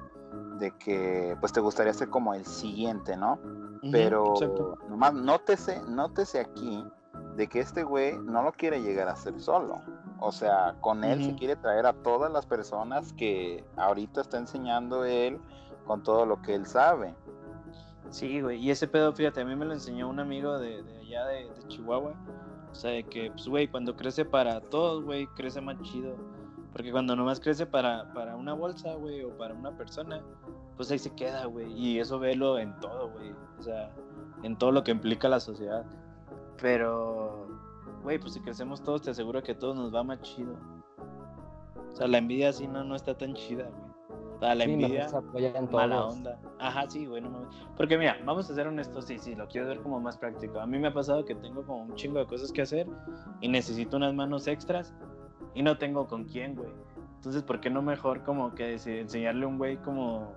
de que pues te gustaría ser como el siguiente, ¿no? Ujú, Pero exacto. nomás nótese, nótese aquí de que este güey no lo quiere llegar a hacer solo. O sea, con él se quiere traer a todas las personas que ahorita está enseñando él con todo lo que él sabe. Sí, güey. Y ese pedo, fíjate, a mí me lo enseñó un amigo de, de allá de, de Chihuahua. O sea, de que, pues, güey, cuando crece para todos, güey, crece más chido. Porque cuando nomás crece para, para una bolsa, güey, o para una persona, pues ahí se queda, güey. Y eso velo en todo, güey. O sea, en todo lo que implica la sociedad. Pero, güey, pues si crecemos todos, te aseguro que a todos nos va más chido. O sea, la envidia así no, no está tan chida, güey. O sea, la Sí, envidia apoyan mala todos. onda. Ajá, sí, güey, no mames. Porque mira, vamos a ser honestos, sí, sí, lo quiero ver como más práctico. A mí me ha pasado que tengo como un chingo de cosas que hacer y necesito unas manos extras y no tengo con quién, güey. Entonces, ¿por qué no mejor como que enseñarle a un güey como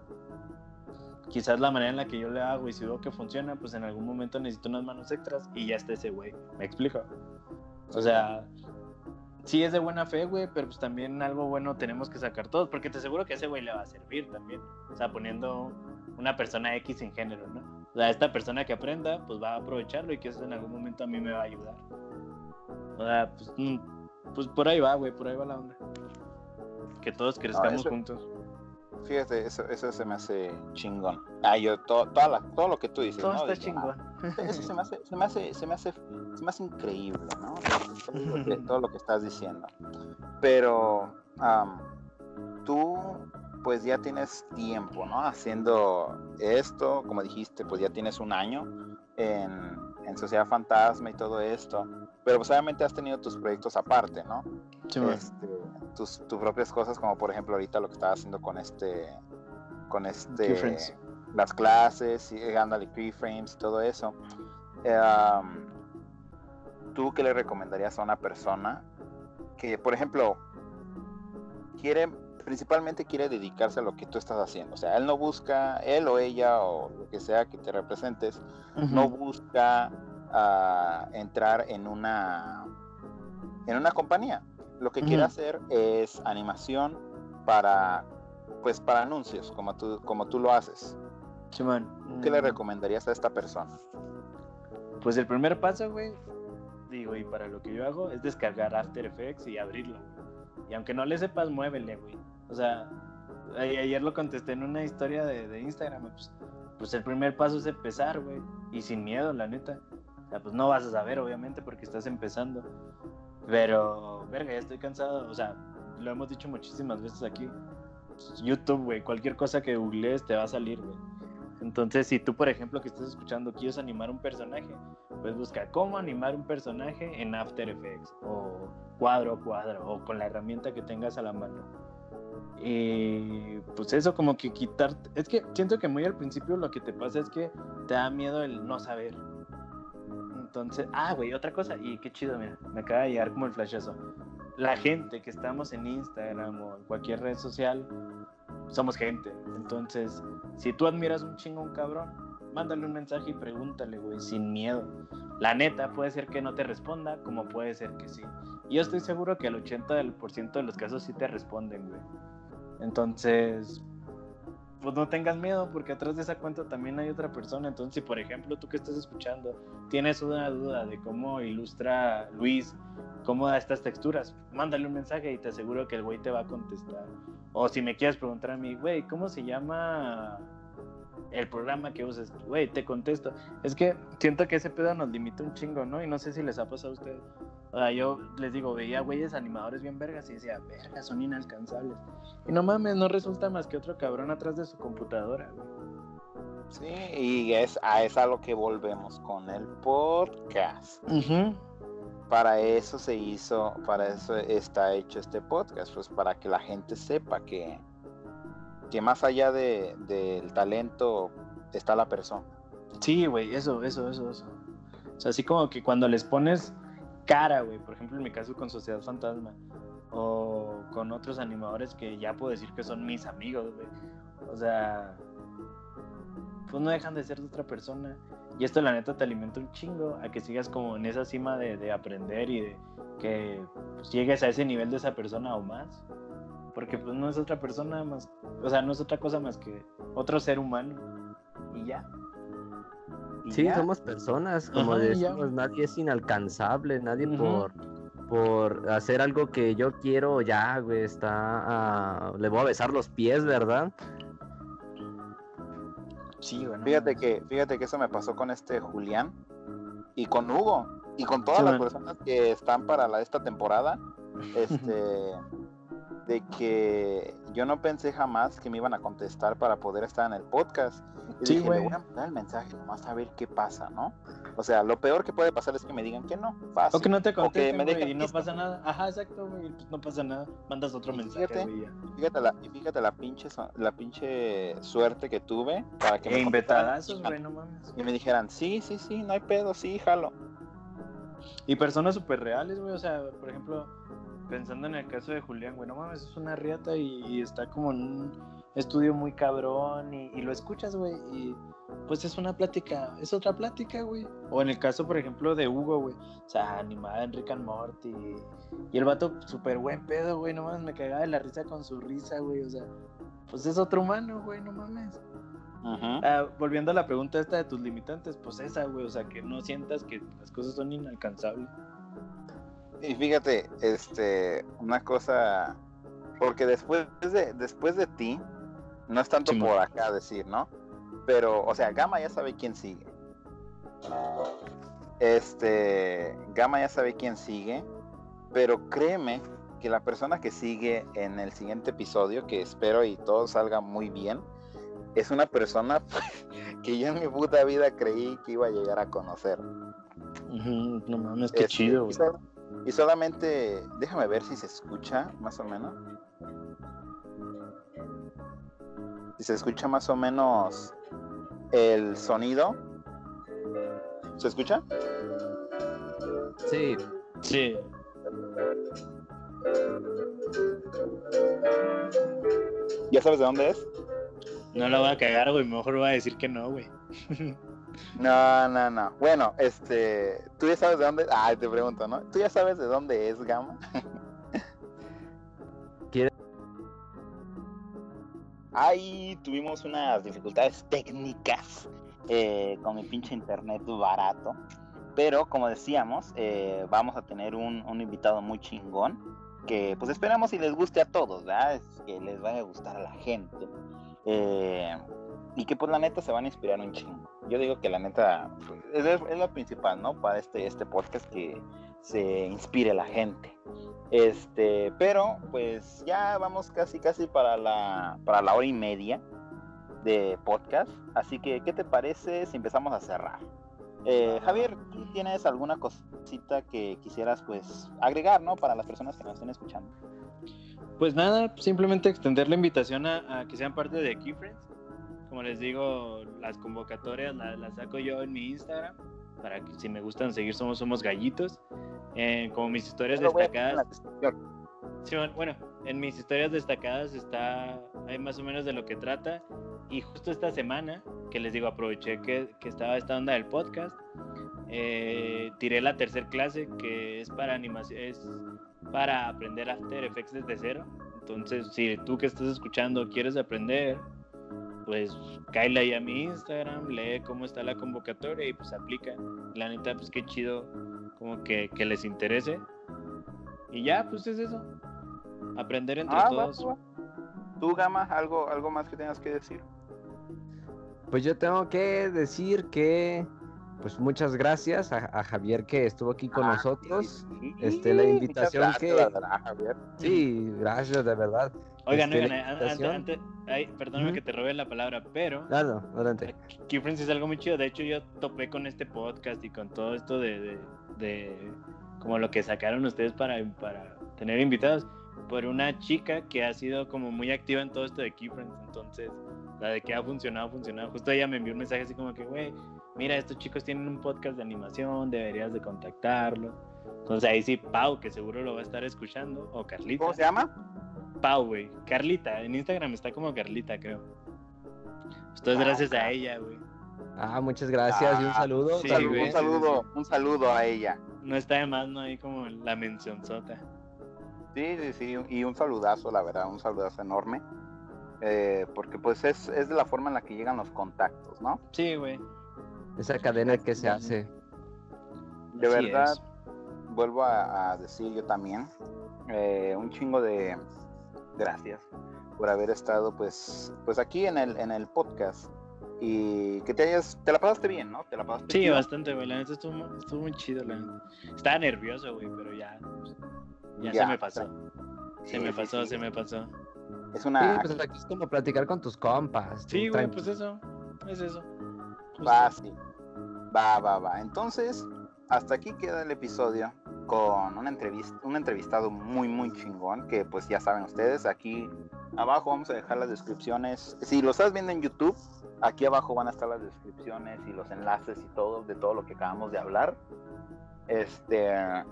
quizás la manera en la que yo le hago y si veo que funciona, pues en algún momento necesito unas manos extras y ya está ese güey. ¿Me explico? O sea, sí es de buena fe, güey, pero pues también algo bueno tenemos que sacar todos, porque te aseguro que ese güey le va a servir también. O sea, poniendo una persona X sin género, ¿no? O sea, esta persona que aprenda, pues va a aprovecharlo y que eso en algún momento a mí me va a ayudar. O sea, pues, mm, pues por ahí va, güey, por ahí va la onda. Que todos crezcamos eso- juntos. Fíjate, eso, eso se me hace chingón. Ah, yo, to- toda la- todo lo que tú dices, Todo ¿no? está que, chingón. ah, eso se me hace, se me hace, se me hace, se me hace increíble, ¿no? Todo lo que, todo lo que estás diciendo. Pero am, tú, pues ya tienes tiempo, ¿no? Haciendo esto, como dijiste, pues ya tienes un año en, en Sociedad Fantasma y todo esto. Pero pues obviamente has tenido tus proyectos aparte, ¿no? Sí, este, tus, tus propias cosas, como por ejemplo ahorita lo que estaba haciendo con este, con este, Keyframes. las clases, y ándale, keyframes y todo eso. Eh, um, ¿Tú qué le recomendarías a una persona que, por ejemplo, quiere, principalmente quiere dedicarse a lo que tú estás haciendo? O sea, él no busca, él o ella o lo que sea que te representes, no Ujú. busca ah, entrar en una en una compañía. Lo que quiere hacer es animación para pues para anuncios, como tú como tú lo haces. Simón. ¿Qué le recomendarías a esta persona? Pues el primer paso, güey, digo, y para lo que yo hago es descargar After Effects y abrirlo. Y aunque no le sepas, muévele, güey. O sea, a- ayer lo contesté en una historia de, de Instagram. Pues, pues el primer paso es empezar, güey. Y sin miedo, la neta. Pues no vas a saber, obviamente, porque estás empezando. Pero, verga, ya estoy cansado. O sea, lo hemos dicho muchísimas veces aquí. YouTube, güey, cualquier cosa que googlees te va a salir, güey. Entonces, si tú, por ejemplo, que estás escuchando, quieres animar un personaje, pues busca cómo animar un personaje en After Effects o cuadro a cuadro o con la herramienta que tengas a la mano. Y pues eso como que quitar, es que siento que muy al principio lo que te pasa es que te da miedo el no saber. Entonces, ah, güey, otra cosa, y qué chido, mira, me acaba de llegar como el flashazo. La gente que estamos en Instagram o en cualquier red social, somos gente. Entonces, si tú admiras un chingo un cabrón, mándale un mensaje y pregúntale, güey, sin miedo. La neta, puede ser que no te responda, como puede ser que sí. Y yo estoy seguro que el 80% de los casos sí te responden, güey. Entonces, pues no tengas miedo, porque atrás de esa cuenta también hay otra persona. Entonces, si por ejemplo tú que estás escuchando tienes una duda de cómo ilustra Luis, cómo da estas texturas, mándale un mensaje y te aseguro que el güey te va a contestar. O si me quieres preguntar a mí, güey, ¿cómo se llama el programa que usas? Güey, te contesto. Es que siento que ese pedo nos limita un chingo, ¿no? Y no sé si les ha pasado a ustedes. O sea, yo les digo, veía güeyes animadores bien vergas y decía, vergas, son inalcanzables. Y no mames, no resulta más que otro cabrón atrás de su computadora, güey. Sí, y es a es a lo que volvemos con el podcast. Para eso se hizo, para eso está hecho este podcast, pues para que la gente sepa que, que más allá de, del talento está la persona. Sí, güey, eso, eso, eso, eso. O sea, así como que cuando les pones cara, güey, por ejemplo en mi caso con Sociedad Fantasma, o con otros animadores que ya puedo decir que son mis amigos, güey. O sea, pues no dejan de ser de otra persona. Y esto la neta te alimenta un chingo a que sigas como en esa cima de, de aprender y de que pues, llegues a ese nivel de esa persona o más. Porque pues no es otra persona más, o sea, no es otra cosa más que otro ser humano. Y ya. Y Sí, ya. somos personas, como Ajá, ya. decimos, nadie es inalcanzable, nadie por, por hacer algo que yo quiero, ya, güey, está, ah, le voy a besar los pies, ¿verdad? Sí, güey, no Fíjate que, fíjate que eso me pasó con este Julián y con Hugo y con todas Sí, las personas que están para la, esta temporada. Este, de que yo no pensé jamás que me iban a contestar para poder estar en el podcast. Y Sí, dije, güey. le voy a mandar el mensaje nomás a ver qué pasa, ¿no? O sea, lo peor que puede pasar es que me digan que no, fácil. O que no te O que contesten, me dejen y no pasa nada. Ajá, exacto, güey, pues no pasa nada. Mandas otro Y mensaje, fíjate, la, y fíjate la pinche, la pinche suerte que tuve para que E contestaran inventadazos, güey, no mames. y me dijeran, sí, sí, sí, no hay pedo, sí, jalo. Y personas súper reales, güey. O sea, por ejemplo, pensando en el caso de Julián, güey, no mames, es una riata y, y está como en un estudio muy cabrón y, y lo escuchas, güey. Y pues es una plática, es otra plática, güey. O en el caso, por ejemplo, de Hugo, güey. O sea, animada en Rick and Morty. Y el vato súper buen pedo, güey. No mames, me cagaba de la risa con su risa, güey. O sea, pues es otro humano, güey, no mames. Ah, volviendo a la pregunta esta de tus limitantes, pues esa, güey, o sea, que no sientas que las cosas son inalcanzables. Y fíjate, este, una cosa, porque después de, después de ti, no es tanto por acá decir, ¿no? Pero, o sea, Gama ya sabe quién sigue. Este, Gama ya sabe quién sigue, pero créeme que la persona que sigue en el siguiente episodio, que espero y todo salga muy bien, es una persona que yo en mi puta vida creí que iba a llegar a conocer. No mames, qué Este, chido, güey. Y solamente, déjame ver si se escucha más o menos. Si se escucha más o menos el sonido. ¿Se escucha? Sí, Sí. ¿Ya sabes de dónde es? No la voy a cagar, güey. Mejor voy a decir que no, güey. No, no, no. Bueno, este, tú ya sabes de dónde. Ah, te pregunto, ¿no? ¿Tú ya sabes de dónde es Gama? ¿Quiere- Ahí tuvimos unas dificultades técnicas eh, con mi pinche internet barato. Pero como decíamos, eh, vamos a tener un, un invitado muy chingón. Que pues esperamos y les guste a todos, ¿verdad? Es que les vaya a gustar a la gente. Eh, y que pues la neta se van a inspirar un chingo. Yo digo que la neta pues, es, es lo principal, ¿no? Para este, este podcast que se inspire la gente. Este, pero pues ya vamos casi casi para la, para la hora y media de podcast. Así que, ¿qué te parece si empezamos a cerrar? Eh, Javier, ¿tú tienes alguna cosita que quisieras pues agregar, ¿no? Para las personas que nos estén escuchando. Pues nada, simplemente extender la invitación a, a que sean parte de Key Friends. Como les digo, las convocatorias las, las saco yo en mi Instagram. Para que si me gustan seguir, somos Somos Gallitos. Eh, como mis historias destacadas. Sí, bueno, bueno, en mis historias destacadas está, hay más o menos de lo que trata. Y justo esta semana, que les digo, aproveché que, que estaba esta onda del podcast, eh, tiré la tercer clase que es para animación, es para aprender After Effects desde cero. Entonces, si tú que estás escuchando quieres aprender, pues cáele ahí a mi Instagram, lee cómo está la convocatoria y pues aplica. La neta, pues qué chido, como que, que les interese. Y ya, pues es eso. Aprender entre Ah, va, todos. va. Tú, Gama, algo, algo más que tengas que decir. pues yo tengo que decir que, pues muchas gracias a, a Javier que estuvo aquí con Ah, nosotros. sí, este, la invitación gracias, que- verdad, Javier. Sí, gracias, de verdad. Oigan, Este, oigan, antes, antes, ay, perdóname que te robe la palabra, pero Claro, adelante. Key Friends es algo muy chido. De hecho, yo topé con este podcast y con todo esto de, de, de como lo que sacaron ustedes para, para tener invitados por una chica que ha sido como muy activa en todo esto de Key Friends. Entonces, la de que ha funcionado, ha funcionado. Justo ella me envió un mensaje así como que, güey, mira, estos chicos tienen un podcast de animación, deberías de contactarlo. Entonces ahí sí, Pau, que seguro lo va a estar escuchando, o Carlita. ¿Cómo se llama? Pau, güey. Carlita, en Instagram está como Carlita, creo. Esto es Ah, gracias a ella, güey. Ah, muchas gracias y un Ah, saludo. sí, un saludo, un saludo a ella. No está de más, ¿no? Ahí como la mención sota. Sí, sí, sí, y un saludazo, la verdad, un saludazo enorme. eh, porque pues es, es de la forma en la que llegan los contactos, ¿no? Sí, güey. Esa cadena que se hace. De Así verdad, es. vuelvo a, a decir yo también, eh, un chingo de gracias por haber estado pues, pues aquí en el, en el podcast y que te hayas, te la pasaste bien, ¿no? Te la pasaste Sí, chido. bastante, güey. La neta estuvo, estuvo muy chido, la neta. Estaba nervioso, güey, pero ya. Ya, Ya, se me pasó. Sí, Se me sí, pasó, sí. se me pasó. Es Sí, una pues aquí es como platicar con tus compas. Sí, güey, pues eso. Es eso. Justo. fácil. Va, va, va. Entonces, hasta aquí queda el episodio con una entrevista, un entrevistado muy, muy chingón, que pues ya saben ustedes, aquí abajo vamos a dejar las descripciones. Si lo estás viendo en YouTube, aquí abajo van a estar las descripciones y los enlaces y todo de todo lo que acabamos de hablar. Este,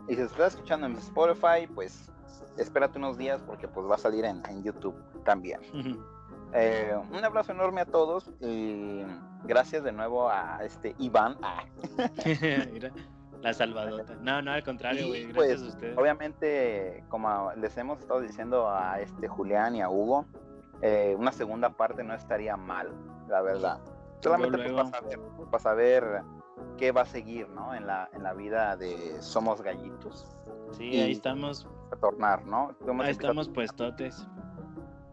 y si estás escuchando en Spotify, pues espérate unos días porque pues va a salir en, en YouTube también. Eh, un abrazo enorme a todos y gracias de nuevo a este Iván. Ah, Mira, la salvadota. No, no, al contrario, güey. Gracias pues, a ustedes. Obviamente, como les hemos estado diciendo a este Julián y a Hugo, eh, una segunda parte no estaría mal, la verdad. Solamente pues, para, saber, para saber qué va a seguir, ¿no? En la, en la vida de Somos Gallitos. Sí, y- ahí estamos. A tornar, ¿no? ¿Cómo Ahí estamos puestotes.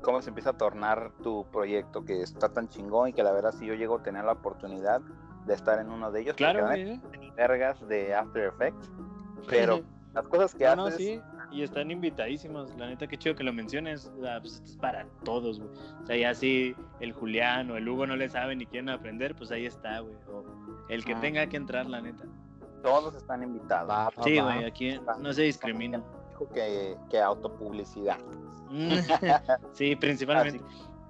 Cómo se empieza a tornar tu proyecto que está tan chingón y que la verdad si yo llego a tener la oportunidad de estar en uno de ellos, Claro, ni vergas de After Effects, pero las cosas que No, no, haces... sí. Y están invitadísimos. La neta, qué chido que lo menciones. O sea, pues, esto es para todos, güey. O sea, ya si el Julián o el Hugo no le saben y quieren aprender, pues ahí está, güey. O el que Ah. tenga que entrar, la neta. Todos están invitados. Va, va, Sí, va. güey, aquí no se discrimina. Dijo que, que autopublicidad. Sí, principalmente.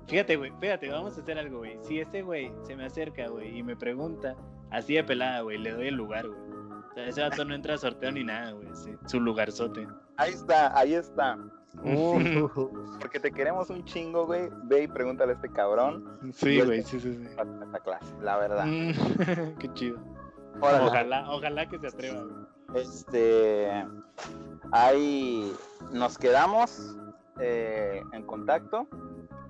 Fíjate, güey, fíjate, vamos a hacer algo, güey. Si ese güey se me acerca, güey, y me pregunta, así de pelada, güey, le doy el lugar, güey. O sea, ese vato no entra a sorteo ni nada, güey. sí, su lugarzote. Ahí está, ahí está. Uh, Porque te queremos un chingo, güey. Ve y pregúntale a este cabrón Sí, güey, sí, sí, sí. esta clase, la verdad. Mm, Qué chido. Ojalá, ojalá que se atreva, güey. Este, ahí nos quedamos eh, en contacto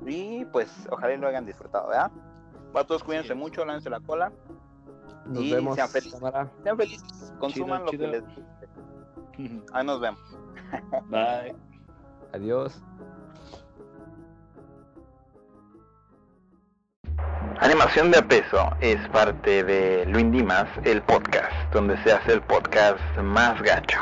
y pues ojalá y lo hayan disfrutado, ¿verdad? Para todos cuídense mucho, lánense la cola, Nos Y vemos. sean felices. cámara. sean felices, consuman lo chido. que les guste. Ahí nos vemos. Bye. Adiós. Animación de peso es parte de Luis Dimas, el podcast, donde se hace el podcast más gacho.